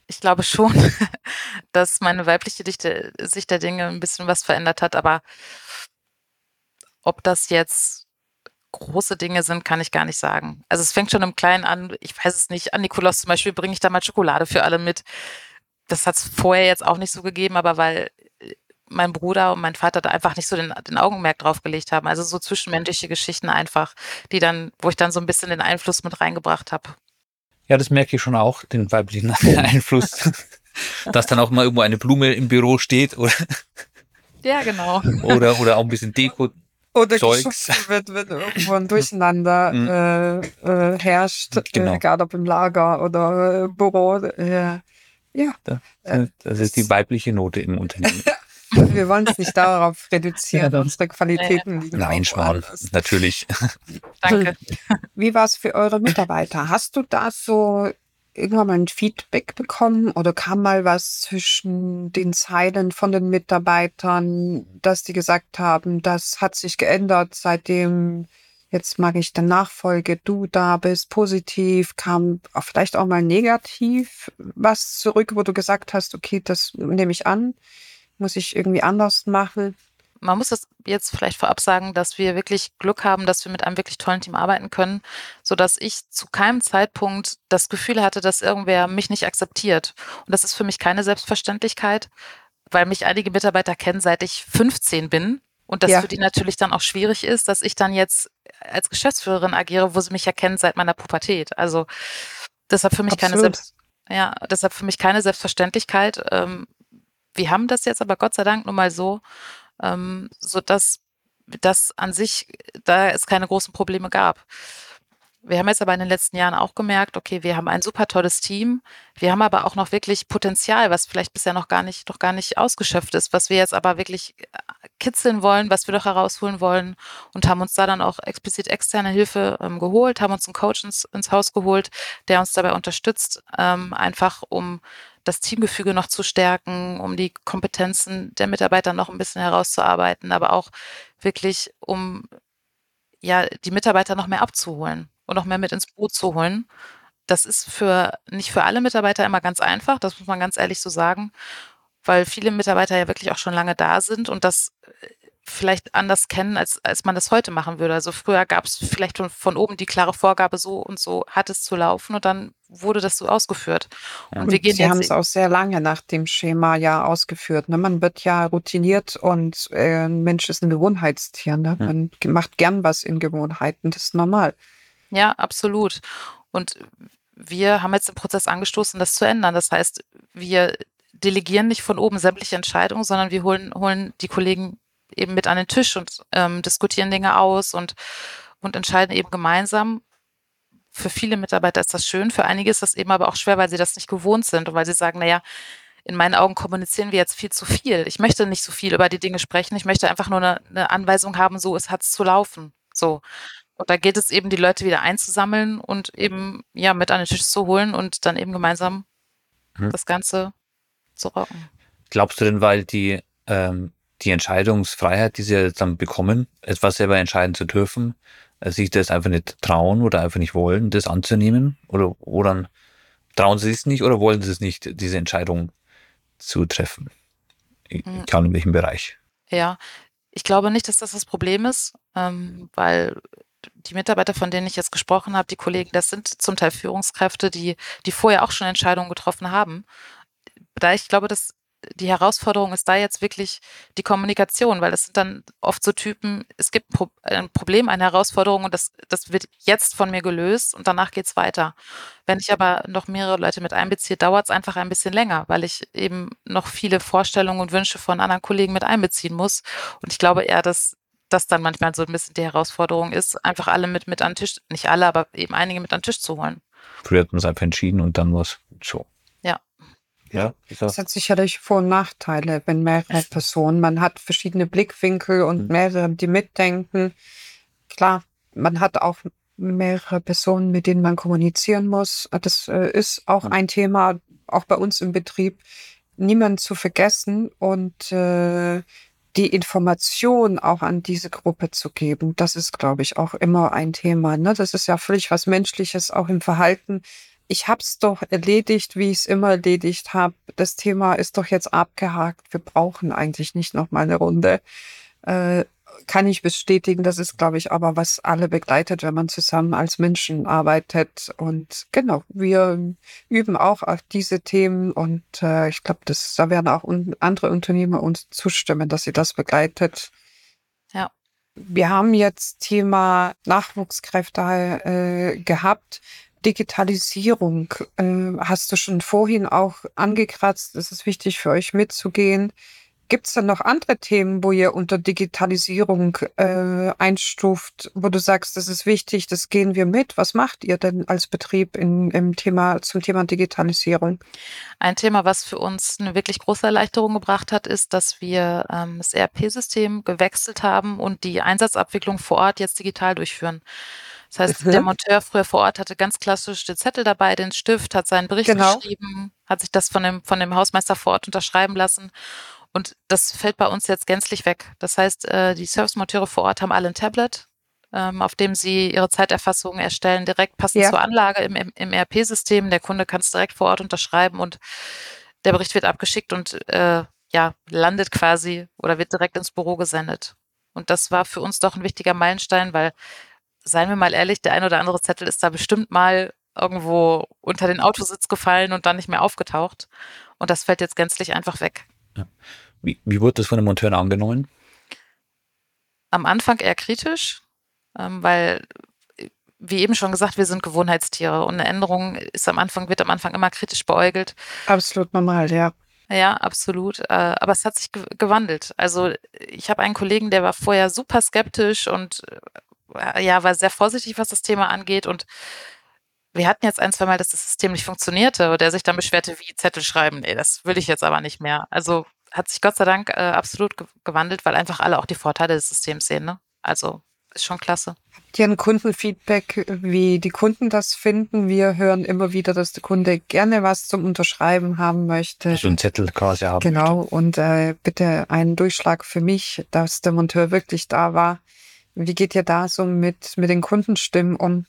Ich glaube schon, dass meine weibliche Sicht der Dinge ein bisschen was verändert hat, aber ob das jetzt große Dinge sind, kann ich gar nicht sagen. Also es fängt schon im Kleinen an. Ich weiß es nicht. An Nikolaus zum Beispiel bringe ich da mal Schokolade für alle mit das hat es vorher jetzt auch nicht so gegeben, aber weil äh, mein Bruder und mein Vater da einfach nicht so den, den Augenmerk drauf gelegt haben. Also so zwischenmenschliche Geschichten einfach, die dann, wo ich dann so ein bisschen den Einfluss mit reingebracht habe. Ja, das merke ich schon auch, den weiblichen Einfluss. dass dann auch mal irgendwo eine Blume im Büro steht oder, Ja, genau. oder, oder auch ein bisschen Deko. Oder Zeugs. geschossen wird, wenn irgendwo ein Durcheinander Mhm. äh, äh, herrscht, Genau. äh, egal ob im Lager oder äh, Büro. Äh, ja, Das ist die weibliche Note im Unternehmen. wir wollen es nicht darauf reduzieren. Ja, Unsere Qualitäten liegen Nein, Schmarrn, natürlich. Danke. Wie war es für eure Mitarbeiter? Hast du da so irgendwann mal ein Feedback bekommen oder kam mal was zwischen den Zeilen von den Mitarbeitern, dass die gesagt haben, das hat sich geändert, seitdem jetzt mag ich der Nachfolge, du da bist, positiv, kam vielleicht auch mal negativ was zurück, wo du gesagt hast, okay, das nehme ich an, muss ich irgendwie anders machen. Man muss das jetzt vielleicht vorab sagen, dass wir wirklich Glück haben, dass wir mit einem wirklich tollen Team arbeiten können, so dass ich zu keinem Zeitpunkt das Gefühl hatte, dass irgendwer mich nicht akzeptiert. Und das ist für mich keine Selbstverständlichkeit, weil mich einige Mitarbeiter kennen, seit ich 15 bin. Und das Ja. für die natürlich dann auch schwierig ist, dass ich dann jetzt als Geschäftsführerin agiere, wo sie mich ja kennen seit meiner Pubertät. Also deshalb für mich keine Absolut. Selbst, ja, deshalb für mich keine Selbstverständlichkeit. Ähm, wir haben das jetzt aber Gott sei Dank nun mal so, ähm, so dass das an sich, da es keine großen Probleme gab. Wir haben jetzt aber in den letzten Jahren auch gemerkt, okay, wir haben ein super tolles Team. Wir haben aber auch noch wirklich Potenzial, was vielleicht bisher noch gar nicht, noch gar nicht ausgeschöpft ist, was wir jetzt aber wirklich äh, kitzeln wollen, was wir doch herausholen wollen und haben uns da dann auch explizit externe Hilfe ähm, geholt, haben uns einen Coach ins, ins Haus geholt, der uns dabei unterstützt, ähm, einfach um das Teamgefüge noch zu stärken, um die Kompetenzen der Mitarbeiter noch ein bisschen herauszuarbeiten, aber auch wirklich, um ja, die Mitarbeiter noch mehr abzuholen und noch mehr mit ins Boot zu holen. Das ist für nicht für alle Mitarbeiter immer ganz einfach, das muss man ganz ehrlich so sagen, weil viele Mitarbeiter ja wirklich auch schon lange da sind und das äh, vielleicht anders kennen, als, als man das heute machen würde. Also früher gab es vielleicht von, von oben die klare Vorgabe, so und so hat es zu laufen und dann wurde das so ausgeführt. Ja. Und wir gehen Sie haben es auch sehr lange nach dem Schema ja ausgeführt. Ne? Man wird ja routiniert und äh, ein Mensch ist ein Gewohnheitstier. Ne? Ja. Man macht gern was in Gewohnheiten, das ist normal. Ja, absolut. Und wir haben jetzt den Prozess angestoßen, das zu ändern. Das heißt, wir delegieren nicht von oben sämtliche Entscheidungen, sondern wir holen, holen die Kollegen eben mit an den Tisch und ähm, diskutieren Dinge aus und, und entscheiden eben gemeinsam. Für viele Mitarbeiter ist das schön, für einige ist das eben aber auch schwer, weil sie das nicht gewohnt sind und weil sie sagen, naja, in meinen Augen kommunizieren wir jetzt viel zu viel. Ich möchte nicht so viel über die Dinge sprechen. Ich möchte einfach nur eine, eine Anweisung haben, so es hat es zu laufen. So. Und da geht es eben, die Leute wieder einzusammeln und eben ja mit an den Tisch zu holen und dann eben gemeinsam Mhm. das Ganze zu rocken. Glaubst du denn, weil die, ähm, die Entscheidungsfreiheit, die sie jetzt dann bekommen, etwas selber entscheiden zu dürfen, äh, sich das einfach nicht trauen oder einfach nicht wollen, das anzunehmen? Oder, oder trauen sie es nicht oder wollen sie es nicht, diese Entscheidung zu treffen? Mhm. Egal in welchem Bereich. Ja, ich glaube nicht, dass das das Problem ist, ähm, weil die Mitarbeiter, von denen ich jetzt gesprochen habe, die Kollegen, das sind zum Teil Führungskräfte, die, die vorher auch schon Entscheidungen getroffen haben. Da ich glaube, dass die Herausforderung ist da jetzt wirklich die Kommunikation, weil das sind dann oft so Typen, es gibt ein, Pro ein Problem, eine Herausforderung und das, das wird jetzt von mir gelöst und danach geht's weiter. Wenn ich aber noch mehrere Leute mit einbeziehe, dauert es einfach ein bisschen länger, weil ich eben noch viele Vorstellungen und Wünsche von anderen Kollegen mit einbeziehen muss. Und ich glaube eher, dass das dann manchmal so ein bisschen die Herausforderung ist, einfach alle mit, mit an den Tisch, nicht alle, aber eben einige mit an den Tisch zu holen. Früher hat man es einfach entschieden und dann was so. Ja. Das hat sicherlich Vor- und Nachteile, wenn mehrere Personen, man hat verschiedene Blickwinkel und Mhm. mehrere, die mitdenken. Klar, man hat auch mehrere Personen, mit denen man kommunizieren muss. Das äh, ist auch ein Thema, auch bei uns im Betrieb, niemanden zu vergessen und äh, die Information auch an diese Gruppe zu geben. Das ist, glaube ich, auch immer ein Thema. Ne? Das ist ja völlig was Menschliches, auch im Verhalten ich habe es doch erledigt, wie ich es immer erledigt habe. Das Thema ist doch jetzt abgehakt. Wir brauchen eigentlich nicht noch mal eine Runde. Äh, kann ich bestätigen. Das ist, glaube ich, aber was alle begleitet, wenn man zusammen als Menschen arbeitet. Und genau, wir üben auch auf diese Themen und äh, ich glaube, da werden auch un andere Unternehmer uns zustimmen, dass sie das begleitet. Ja. Wir haben jetzt Thema Nachwuchskräfte äh, gehabt. Digitalisierung äh, hast du schon vorhin auch angekratzt. Es ist wichtig für euch mitzugehen. Gibt es denn noch andere Themen, wo ihr unter Digitalisierung äh, einstuft, wo du sagst, das ist wichtig, das gehen wir mit? Was macht ihr denn als Betrieb in, im Thema, zum Thema Digitalisierung? Ein Thema, was für uns eine wirklich große Erleichterung gebracht hat, ist, dass wir ähm, das ERP-System gewechselt haben und die Einsatzabwicklung vor Ort jetzt digital durchführen. Das heißt, mhm. der Monteur früher vor Ort hatte ganz klassisch den Zettel dabei, den Stift, hat seinen Bericht genau. geschrieben, hat sich das von dem, von dem Hausmeister vor Ort unterschreiben lassen und das fällt bei uns jetzt gänzlich weg. Das heißt, äh, die Servicemonteure vor Ort haben alle ein Tablet, ähm, auf dem sie ihre Zeiterfassung erstellen, direkt passend ja. zur Anlage im, im ERP-System. Der Kunde kann es direkt vor Ort unterschreiben und der Bericht wird abgeschickt und äh, ja, landet quasi oder wird direkt ins Büro gesendet. Und das war für uns doch ein wichtiger Meilenstein, weil, seien wir mal ehrlich, der ein oder andere Zettel ist da bestimmt mal irgendwo unter den Autositz gefallen und dann nicht mehr aufgetaucht. Und das fällt jetzt gänzlich einfach weg. Ja. Wie, wie wurde das von den Monteuren angenommen? Am Anfang eher kritisch, ähm, weil, wie eben schon gesagt, wir sind Gewohnheitstiere und eine Änderung ist am Anfang, wird am Anfang immer kritisch beäugelt. Absolut normal, ja. Ja, absolut. Äh, aber es hat sich gewandelt. Also ich habe einen Kollegen, der war vorher super skeptisch und ja, war sehr vorsichtig, was das Thema angeht. Und wir hatten jetzt ein, zwei Mal, dass das System nicht funktionierte und der sich dann beschwerte, wie Zettel schreiben. Nee, das will ich jetzt aber nicht mehr. Also hat sich Gott sei Dank äh, absolut ge gewandelt, weil einfach alle auch die Vorteile des Systems sehen. Ne? Also ist schon klasse. Habt ihr ein Kundenfeedback, wie die Kunden das finden? Wir hören immer wieder, dass der Kunde gerne was zum Unterschreiben haben möchte. So einen Zettel quasi haben. Genau. Möchte. Und äh, bitte einen Durchschlag für mich, dass der Monteur wirklich da war. Wie geht ihr da so mit, mit den Kundenstimmen um?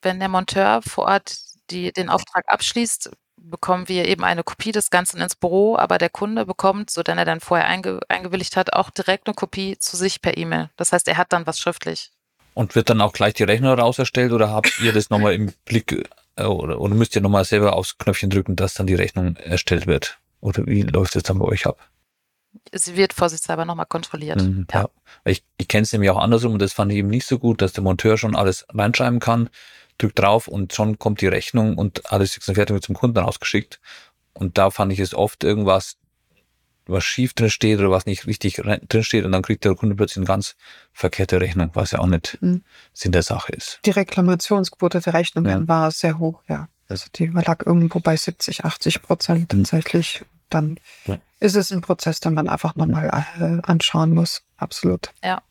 Wenn der Monteur vor Ort die, den Auftrag abschließt, bekommen wir eben eine Kopie des Ganzen ins Büro, aber der Kunde bekommt, so denn er dann vorher einge eingewilligt hat, auch direkt eine Kopie zu sich per E-Mail. Das heißt, er hat dann was schriftlich. Und wird dann auch gleich die Rechnung raus erstellt oder habt ihr das nochmal im Blick äh, oder, oder müsst ihr nochmal selber aufs Knöpfchen drücken, dass dann die Rechnung erstellt wird? Oder wie läuft es dann bei euch ab? Sie wird vorsichtshalber nochmal kontrolliert. Mhm, ja. ja. Ich, ich kenne es nämlich auch andersrum und das fand ich eben nicht so gut, dass der Monteur schon alles reinschreiben kann drückt drauf und schon kommt die Rechnung und alles ist fertig wird zum Kunden rausgeschickt. Und da fand ich es oft irgendwas, was schief drin steht oder was nicht richtig drin steht und dann kriegt der Kunde plötzlich eine ganz verkehrte Rechnung, was ja auch nicht mhm. Sinn der Sache ist. Die Reklamationsquote der Rechnungen ja. war sehr hoch, ja. Also die lag irgendwo bei 70, 80 Prozent mhm. Dann ja. ist es ein Prozess, den man einfach nochmal äh, anschauen muss. Absolut. Ja.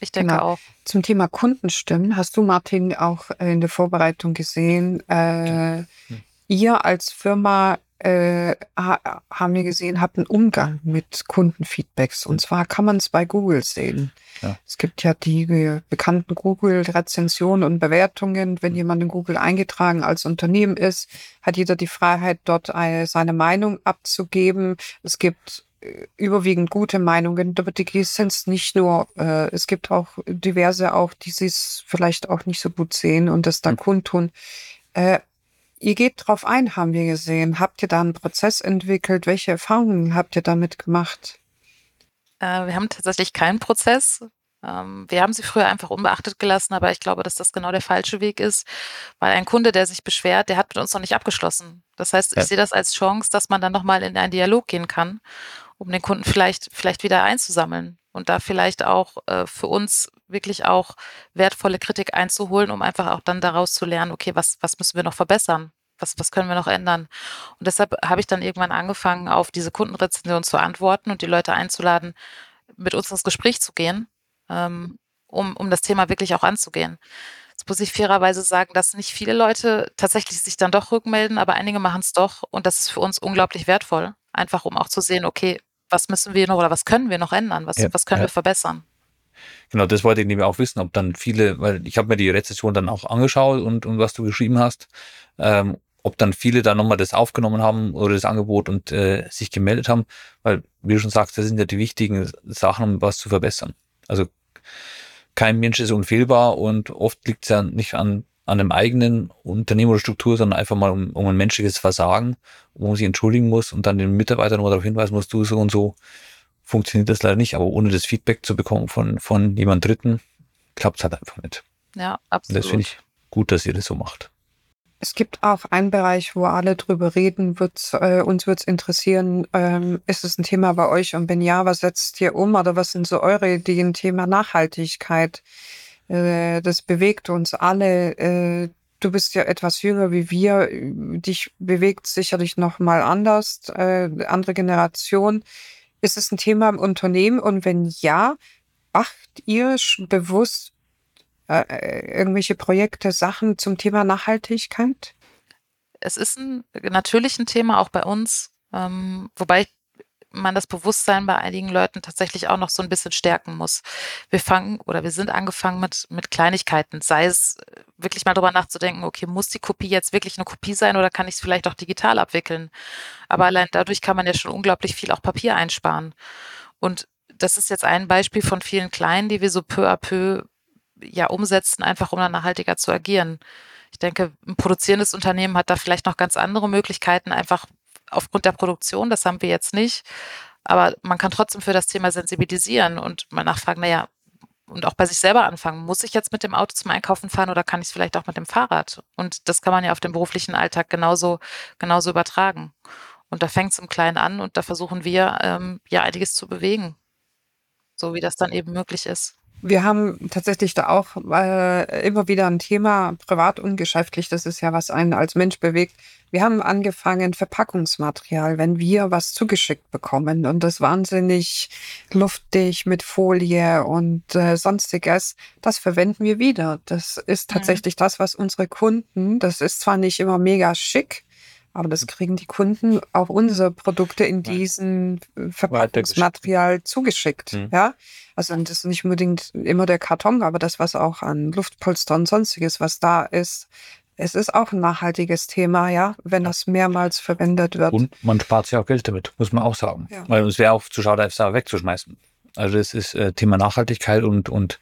Ich denke genau. auch. Zum Thema Kundenstimmen hast du, Martin, auch in der Vorbereitung gesehen. Äh, hm. Ihr als Firma äh, haben wir gesehen, habt einen Umgang mit Kundenfeedbacks. Und zwar kann man es bei Google sehen. Ja. Es gibt ja die bekannten Google-Rezensionen und Bewertungen. Wenn jemand in Google eingetragen als Unternehmen ist, hat jeder die Freiheit, dort seine Meinung abzugeben. Es gibt überwiegend gute Meinungen. Aber die sind es nicht nur, äh, es gibt auch diverse auch, die es vielleicht auch nicht so gut sehen und das dann mhm. kundtun. Äh, ihr geht drauf ein, haben wir gesehen. Habt ihr da einen Prozess entwickelt? Welche Erfahrungen habt ihr damit gemacht? Äh, wir haben tatsächlich keinen Prozess. Ähm, wir haben sie früher einfach unbeachtet gelassen, aber ich glaube, dass das genau der falsche Weg ist, weil ein Kunde, der sich beschwert, der hat mit uns noch nicht abgeschlossen. Das heißt, ich sehe das als Chance, dass man dann nochmal in einen Dialog gehen kann um den Kunden vielleicht, vielleicht wieder einzusammeln und da vielleicht auch äh, für uns wirklich auch wertvolle Kritik einzuholen, um einfach auch dann daraus zu lernen, okay, was, was müssen wir noch verbessern? Was, was können wir noch ändern? Und deshalb habe ich dann irgendwann angefangen, auf diese Kundenrezension zu antworten und die Leute einzuladen, mit uns ins Gespräch zu gehen, ähm, um, um das Thema wirklich auch anzugehen. Jetzt muss ich fairerweise sagen, dass nicht viele Leute tatsächlich sich dann doch rückmelden, aber einige machen es doch und das ist für uns unglaublich wertvoll. Einfach um auch zu sehen, okay, was müssen wir noch oder was können wir noch ändern? Was, ja, was können ja. wir verbessern? Genau, das wollte ich nämlich auch wissen, ob dann viele, weil ich habe mir die Rezession dann auch angeschaut und, und was du geschrieben hast, ähm, ob dann viele da nochmal das aufgenommen haben oder das Angebot und äh, sich gemeldet haben, weil, wie du schon sagst, das sind ja die wichtigen Sachen, um was zu verbessern. Also kein Mensch ist unfehlbar und oft liegt es ja nicht an, an einem eigenen Unternehmen oder Struktur, sondern einfach mal um, um ein menschliches Versagen, wo man sich entschuldigen muss und dann den Mitarbeitern nur darauf hinweisen muss, du so und so funktioniert das leider nicht, aber ohne das Feedback zu bekommen von, von jemand Dritten, klappt es halt einfach nicht. Ja, Und absolut. das finde ich gut, dass ihr das so macht. Es gibt auch einen Bereich, wo alle drüber reden. Wird's, äh, uns würde es interessieren, ähm, ist es ein Thema bei euch? Und wenn ja, was setzt ihr um oder was sind so eure Ideen? Thema Nachhaltigkeit. Äh, das bewegt uns alle. Äh, du bist ja etwas jünger wie wir. Dich bewegt sicherlich noch mal anders. Äh, andere Generation. Ist es ein Thema im Unternehmen? Und wenn ja, macht ihr bewusst äh, äh, irgendwelche Projekte, Sachen zum Thema Nachhaltigkeit? es ist ein, natürlich ein Thema auch bei uns, ähm, wobei man das Bewusstsein bei einigen Leuten tatsächlich auch noch so ein bisschen stärken muss. Wir fangen oder wir sind angefangen mit, mit Kleinigkeiten, sei es äh, wirklich mal drüber nachzudenken, okay, muss die Kopie jetzt wirklich eine Kopie sein oder kann ich es vielleicht auch digital abwickeln? Aber allein dadurch kann man ja schon unglaublich viel auch Papier einsparen. Und das ist jetzt ein Beispiel von vielen kleinen, die wir so peu à peu ja umsetzen, einfach um dann nachhaltiger zu agieren. Ich denke, ein produzierendes Unternehmen hat da vielleicht noch ganz andere Möglichkeiten, einfach aufgrund der Produktion. Das haben wir jetzt nicht. Aber man kann trotzdem für das Thema sensibilisieren und mal nachfragen, naja, und auch bei sich selber anfangen. Muss ich jetzt mit dem Auto zum Einkaufen fahren oder kann ich es vielleicht auch mit dem Fahrrad? Und das kann man ja auf den beruflichen Alltag genauso, genauso übertragen. Und da fängt es im Kleinen an und da versuchen wir ähm, ja einiges zu bewegen, so wie das dann eben möglich ist. Wir haben tatsächlich da auch äh, immer wieder ein Thema, privat und geschäftlich, das ist ja, was einen als Mensch bewegt. Wir haben angefangen, Verpackungsmaterial, wenn wir was zugeschickt bekommen und das wahnsinnig luftig mit Folie und äh, sonstiges, das verwenden wir wieder. Das ist Mhm. tatsächlich das, was unsere Kunden, das ist zwar nicht immer mega schick, aber das kriegen die Kunden auch unsere Produkte in diesen äh, Verpackungsmaterial zugeschickt. Mhm. Ja, also das ist nicht unbedingt immer der Karton, aber das, was auch an Luftpolster und sonstiges, was da ist, es ist auch ein nachhaltiges Thema, ja, wenn das mehrmals verwendet wird. Und man spart sich auch Geld damit, muss man auch sagen. Ja. Weil es wäre auch zu schade, es da wegzuschmeißen. Also das ist äh, Thema Nachhaltigkeit und, und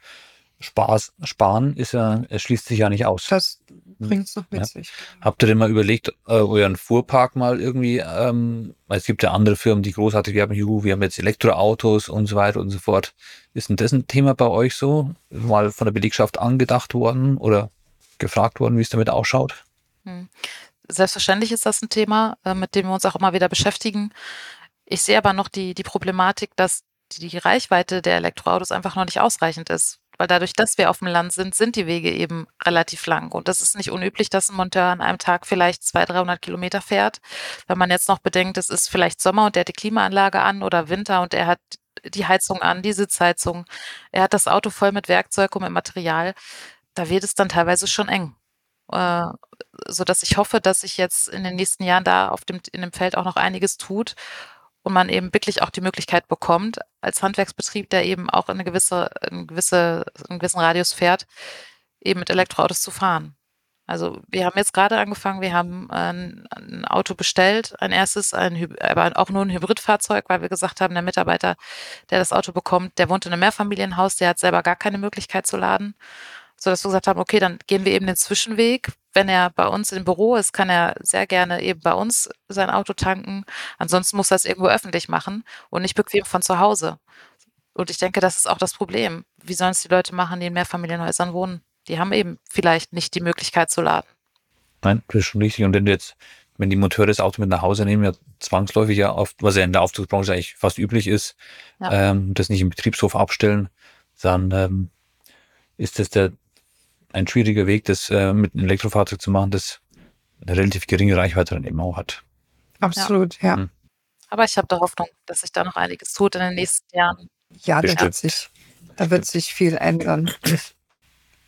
Spaß, Sparen ist ja, es schließt sich ja nicht aus. Das bringt es noch mit Ja. sich. Habt ihr denn mal überlegt, äh, euren Fuhrpark mal irgendwie, ähm, es gibt ja andere Firmen, die großartig werben, juhu, wir haben jetzt Elektroautos und so weiter und so fort. Ist denn das ein Thema bei euch so? Mal von der Belegschaft angedacht worden oder gefragt worden, wie es damit ausschaut? Hm. Selbstverständlich ist das ein Thema, äh, mit dem wir uns auch immer wieder beschäftigen. Ich sehe aber noch die, die Problematik, dass die, Reichweite der Elektroautos einfach noch nicht ausreichend ist. Weil dadurch, dass wir auf dem Land sind, sind die Wege eben relativ lang. Und das ist nicht unüblich, dass ein Monteur an einem Tag vielleicht 200, 300 Kilometer fährt. Wenn man jetzt noch bedenkt, es ist vielleicht Sommer und der hat die Klimaanlage an oder Winter und er hat die Heizung an, die Sitzheizung. Er hat das Auto voll mit Werkzeug und mit Material. Da wird es dann teilweise schon eng. Äh, so dass ich hoffe, dass sich jetzt in den nächsten Jahren da auf dem, in dem Feld auch noch einiges tut und man eben wirklich auch die Möglichkeit bekommt, als Handwerksbetrieb, der eben auch in eine gewisse, eine gewisse, einen gewissen Radius fährt, eben mit Elektroautos zu fahren. Also wir haben jetzt gerade angefangen, wir haben ein, ein Auto bestellt, ein erstes, ein, aber auch nur ein Hybridfahrzeug, weil wir gesagt haben, der Mitarbeiter, der das Auto bekommt, der wohnt in einem Mehrfamilienhaus, der hat selber gar keine Möglichkeit zu laden so dass wir gesagt haben, okay, dann gehen wir eben den Zwischenweg. Wenn er bei uns im Büro ist, kann er sehr gerne eben bei uns sein Auto tanken. Ansonsten muss er es irgendwo öffentlich machen und nicht bequem von zu Hause. Und ich denke, das ist auch das Problem. Wie sollen es die Leute machen, die in Mehrfamilienhäusern wohnen? Die haben eben vielleicht nicht die Möglichkeit zu laden. Nein, das ist schon richtig. Und wenn du jetzt, wenn die Monteure das Auto mit nach Hause nehmen, ja zwangsläufig ja oft, was ja in der Aufzugsbranche eigentlich fast üblich ist, Ja. ähm, das nicht im Betriebshof abstellen, dann ähm, ist das der, ein schwieriger Weg, das äh, mit einem Elektrofahrzeug zu machen, das eine relativ geringe Reichweite dann eben auch hat. Absolut, ja. Mhm. Aber ich habe da Hoffnung, dass sich da noch einiges tut in den nächsten Jahren. Ja, da wird, sich, da wird sich viel ändern.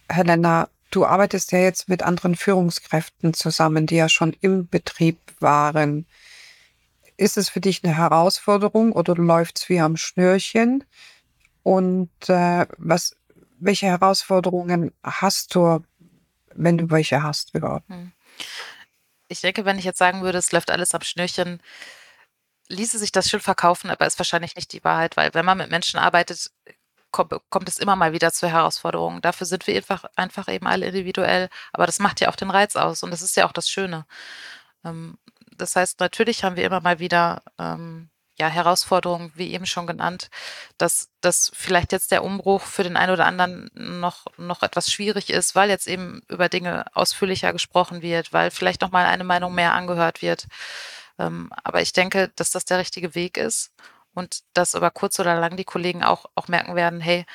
Helena, du arbeitest ja jetzt mit anderen Führungskräften zusammen, die ja schon im Betrieb waren. Ist es für dich eine Herausforderung oder läuft es wie am Schnürchen? Und äh, was, welche Herausforderungen hast du, wenn du welche hast überhaupt? Ich denke, wenn ich jetzt sagen würde, es läuft alles am Schnürchen, ließe sich das schon verkaufen, aber ist wahrscheinlich nicht die Wahrheit, weil wenn man mit Menschen arbeitet, kommt es immer mal wieder zu Herausforderungen. Dafür sind wir einfach, einfach eben alle individuell. Aber das macht ja auch den Reiz aus und das ist ja auch das Schöne. Ähm, das heißt, natürlich haben wir immer mal wieder ähm, ja, Herausforderungen, wie eben schon genannt, dass, dass vielleicht jetzt der Umbruch für den einen oder anderen noch, noch etwas schwierig ist, weil jetzt eben über Dinge ausführlicher gesprochen wird, weil vielleicht nochmal eine Meinung mehr angehört wird. Ähm, aber ich denke, dass das der richtige Weg ist und dass über kurz oder lang die Kollegen auch, auch merken werden, hey,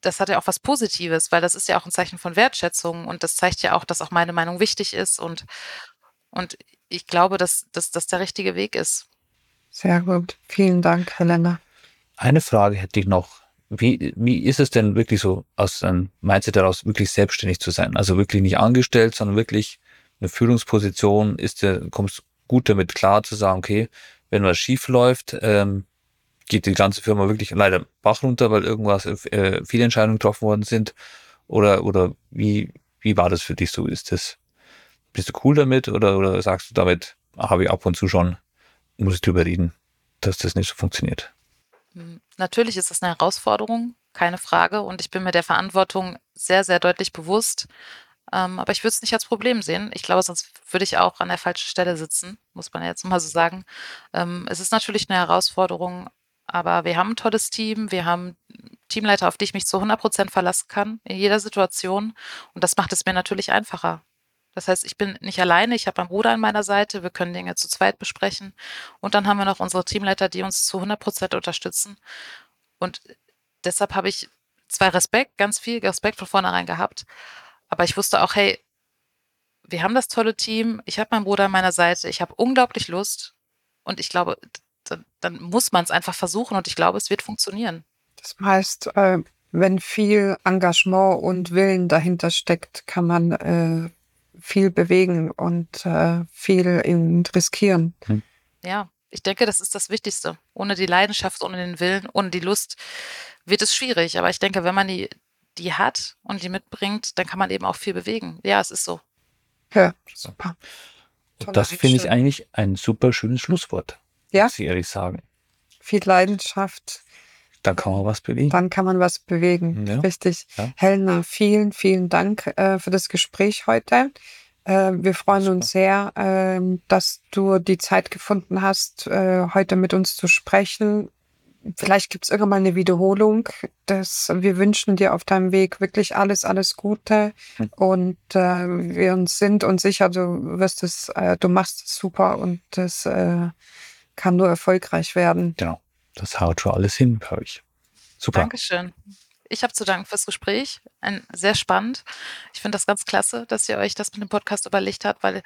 das hat ja auch was Positives, weil das ist ja auch ein Zeichen von Wertschätzung und das zeigt ja auch, dass auch meine Meinung wichtig ist und, und ich glaube, dass, dass das der richtige Weg ist. Sehr gut. Vielen Dank, Helena. Eine Frage hätte ich noch. Wie, wie ist es denn wirklich so, aus einem Mindset heraus wirklich selbstständig zu sein? Also wirklich nicht angestellt, sondern wirklich eine Führungsposition. Ist der, kommst gut damit klar zu sagen, okay, wenn was schief läuft, ähm, geht die ganze Firma wirklich leider Bach runter, weil irgendwas, äh, viele Entscheidungen getroffen worden sind? Oder, oder wie, wie war das für dich so? Ist das, bist du cool damit oder, oder sagst du damit, habe ich ab und zu schon muss ich drüber reden, dass das nicht so funktioniert. Hm, natürlich ist das eine Herausforderung, keine Frage. Und ich bin mir der Verantwortung sehr, sehr deutlich bewusst. Ähm, aber ich würde es nicht als Problem sehen. Ich glaube, sonst würde ich auch an der falschen Stelle sitzen, muss man jetzt mal so sagen. Ähm, es ist natürlich eine Herausforderung, aber wir haben ein tolles Team. Wir haben Teamleiter, auf die ich mich zu 100 Prozent verlassen kann, in jeder Situation. Und das macht es mir natürlich einfacher. Das heißt, ich bin nicht alleine, ich habe meinen Bruder an meiner Seite, wir können Dinge zu zweit besprechen. Und dann haben wir noch unsere Teamleiter, die uns zu 100 Prozent unterstützen. Und deshalb habe ich zwar Respekt, ganz viel Respekt von vornherein gehabt, aber ich wusste auch, hey, wir haben das tolle Team, ich habe meinen Bruder an meiner Seite, ich habe unglaublich Lust und ich glaube, dann, dann muss man es einfach versuchen und ich glaube, es wird funktionieren. Das heißt, äh, wenn viel Engagement und Willen dahinter steckt, kann man äh, viel bewegen und äh, viel riskieren. Hm. Ja, ich denke, das ist das Wichtigste. Ohne die Leidenschaft, ohne den Willen, ohne die Lust wird es schwierig. Aber ich denke, wenn man die, die hat und die mitbringt, dann kann man eben auch viel bewegen. Ja, es ist so. Ja, super. das finde ich eigentlich ein super schönes Schlusswort. Ja. Muss ich ehrlich sagen. Viel Leidenschaft, dann kann man was bewegen. Dann kann man was bewegen. Ja. Richtig. Ja. Helena, vielen, vielen Dank äh, für das Gespräch heute. Äh, wir freuen Super. uns sehr, äh, dass du die Zeit gefunden hast, äh, heute mit uns zu sprechen. Vielleicht gibt es irgendwann eine Wiederholung. Das, wir wünschen dir auf deinem Weg wirklich alles, alles Gute. Hm. Und äh, wir uns sind uns sicher, du wirst es, äh, du machst es super und das kann nur erfolgreich werden. Genau das haut schon alles hin bei euch. Super. Dankeschön. Ich habe zu danken fürs Gespräch. Ein, sehr spannend. Ich finde das ganz klasse, dass ihr euch das mit dem Podcast überlegt habt, weil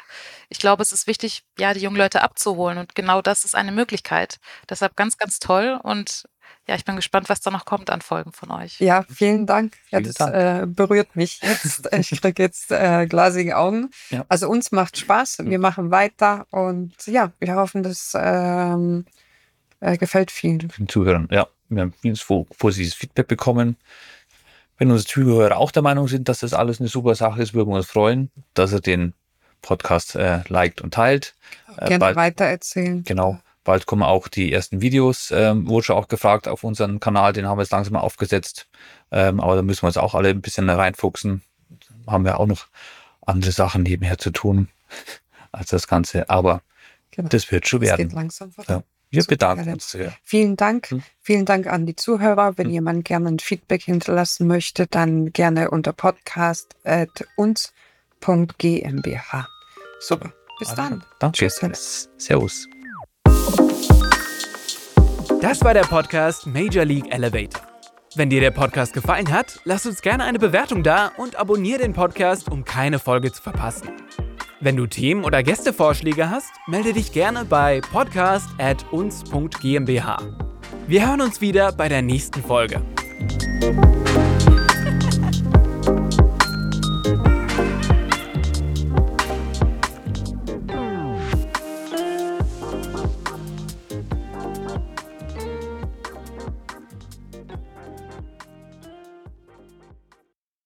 ich glaube, es ist wichtig, ja, die jungen Leute abzuholen. Und genau das ist eine Möglichkeit. Deshalb ganz, ganz toll. Und ja, ich bin gespannt, was da noch kommt an Folgen von euch. Ja, vielen Dank. Ja, das Dank. Äh, berührt mich jetzt. Ich kriege jetzt äh, glasige Augen. Ja. Also uns macht Spaß. Wir machen weiter und ja, wir hoffen, dass ähm, äh, gefällt vielen. Den Zuhörern, ja. Wir haben vieles positives Feedback bekommen. Wenn unsere Zuhörer auch der Meinung sind, dass das alles eine super Sache ist, würden wir uns freuen, dass ihr den Podcast äh, liked und teilt. Äh, Gerne bald, weitererzählen. Genau. Bald kommen auch die ersten Videos. Ähm, wurde schon auch gefragt auf unseren Kanal, den haben wir jetzt langsam mal aufgesetzt. Ähm, aber da müssen wir uns auch alle ein bisschen reinfuchsen. Haben wir auch noch andere Sachen nebenher zu tun als das Ganze. Aber genau. das wird schon werden. Es geht langsam voran. Ja. Wir Super, bedanken uns sehr. Vielen Dank. Hm? Vielen Dank an die Zuhörer. Wenn hm. jemand gerne ein Feedback hinterlassen möchte, dann gerne unter podcast.uns.gmbh. Super. Bis also, dann. Danke. Tschüss. Servus. Das war der Podcast Major League Elevator. Wenn dir der Podcast gefallen hat, lass uns gerne eine Bewertung da und abonniere den Podcast, um keine Folge zu verpassen. Wenn du Themen oder Gästevorschläge hast, melde dich gerne bei podcast@uns.gmbh. Wir hören uns wieder bei der nächsten Folge.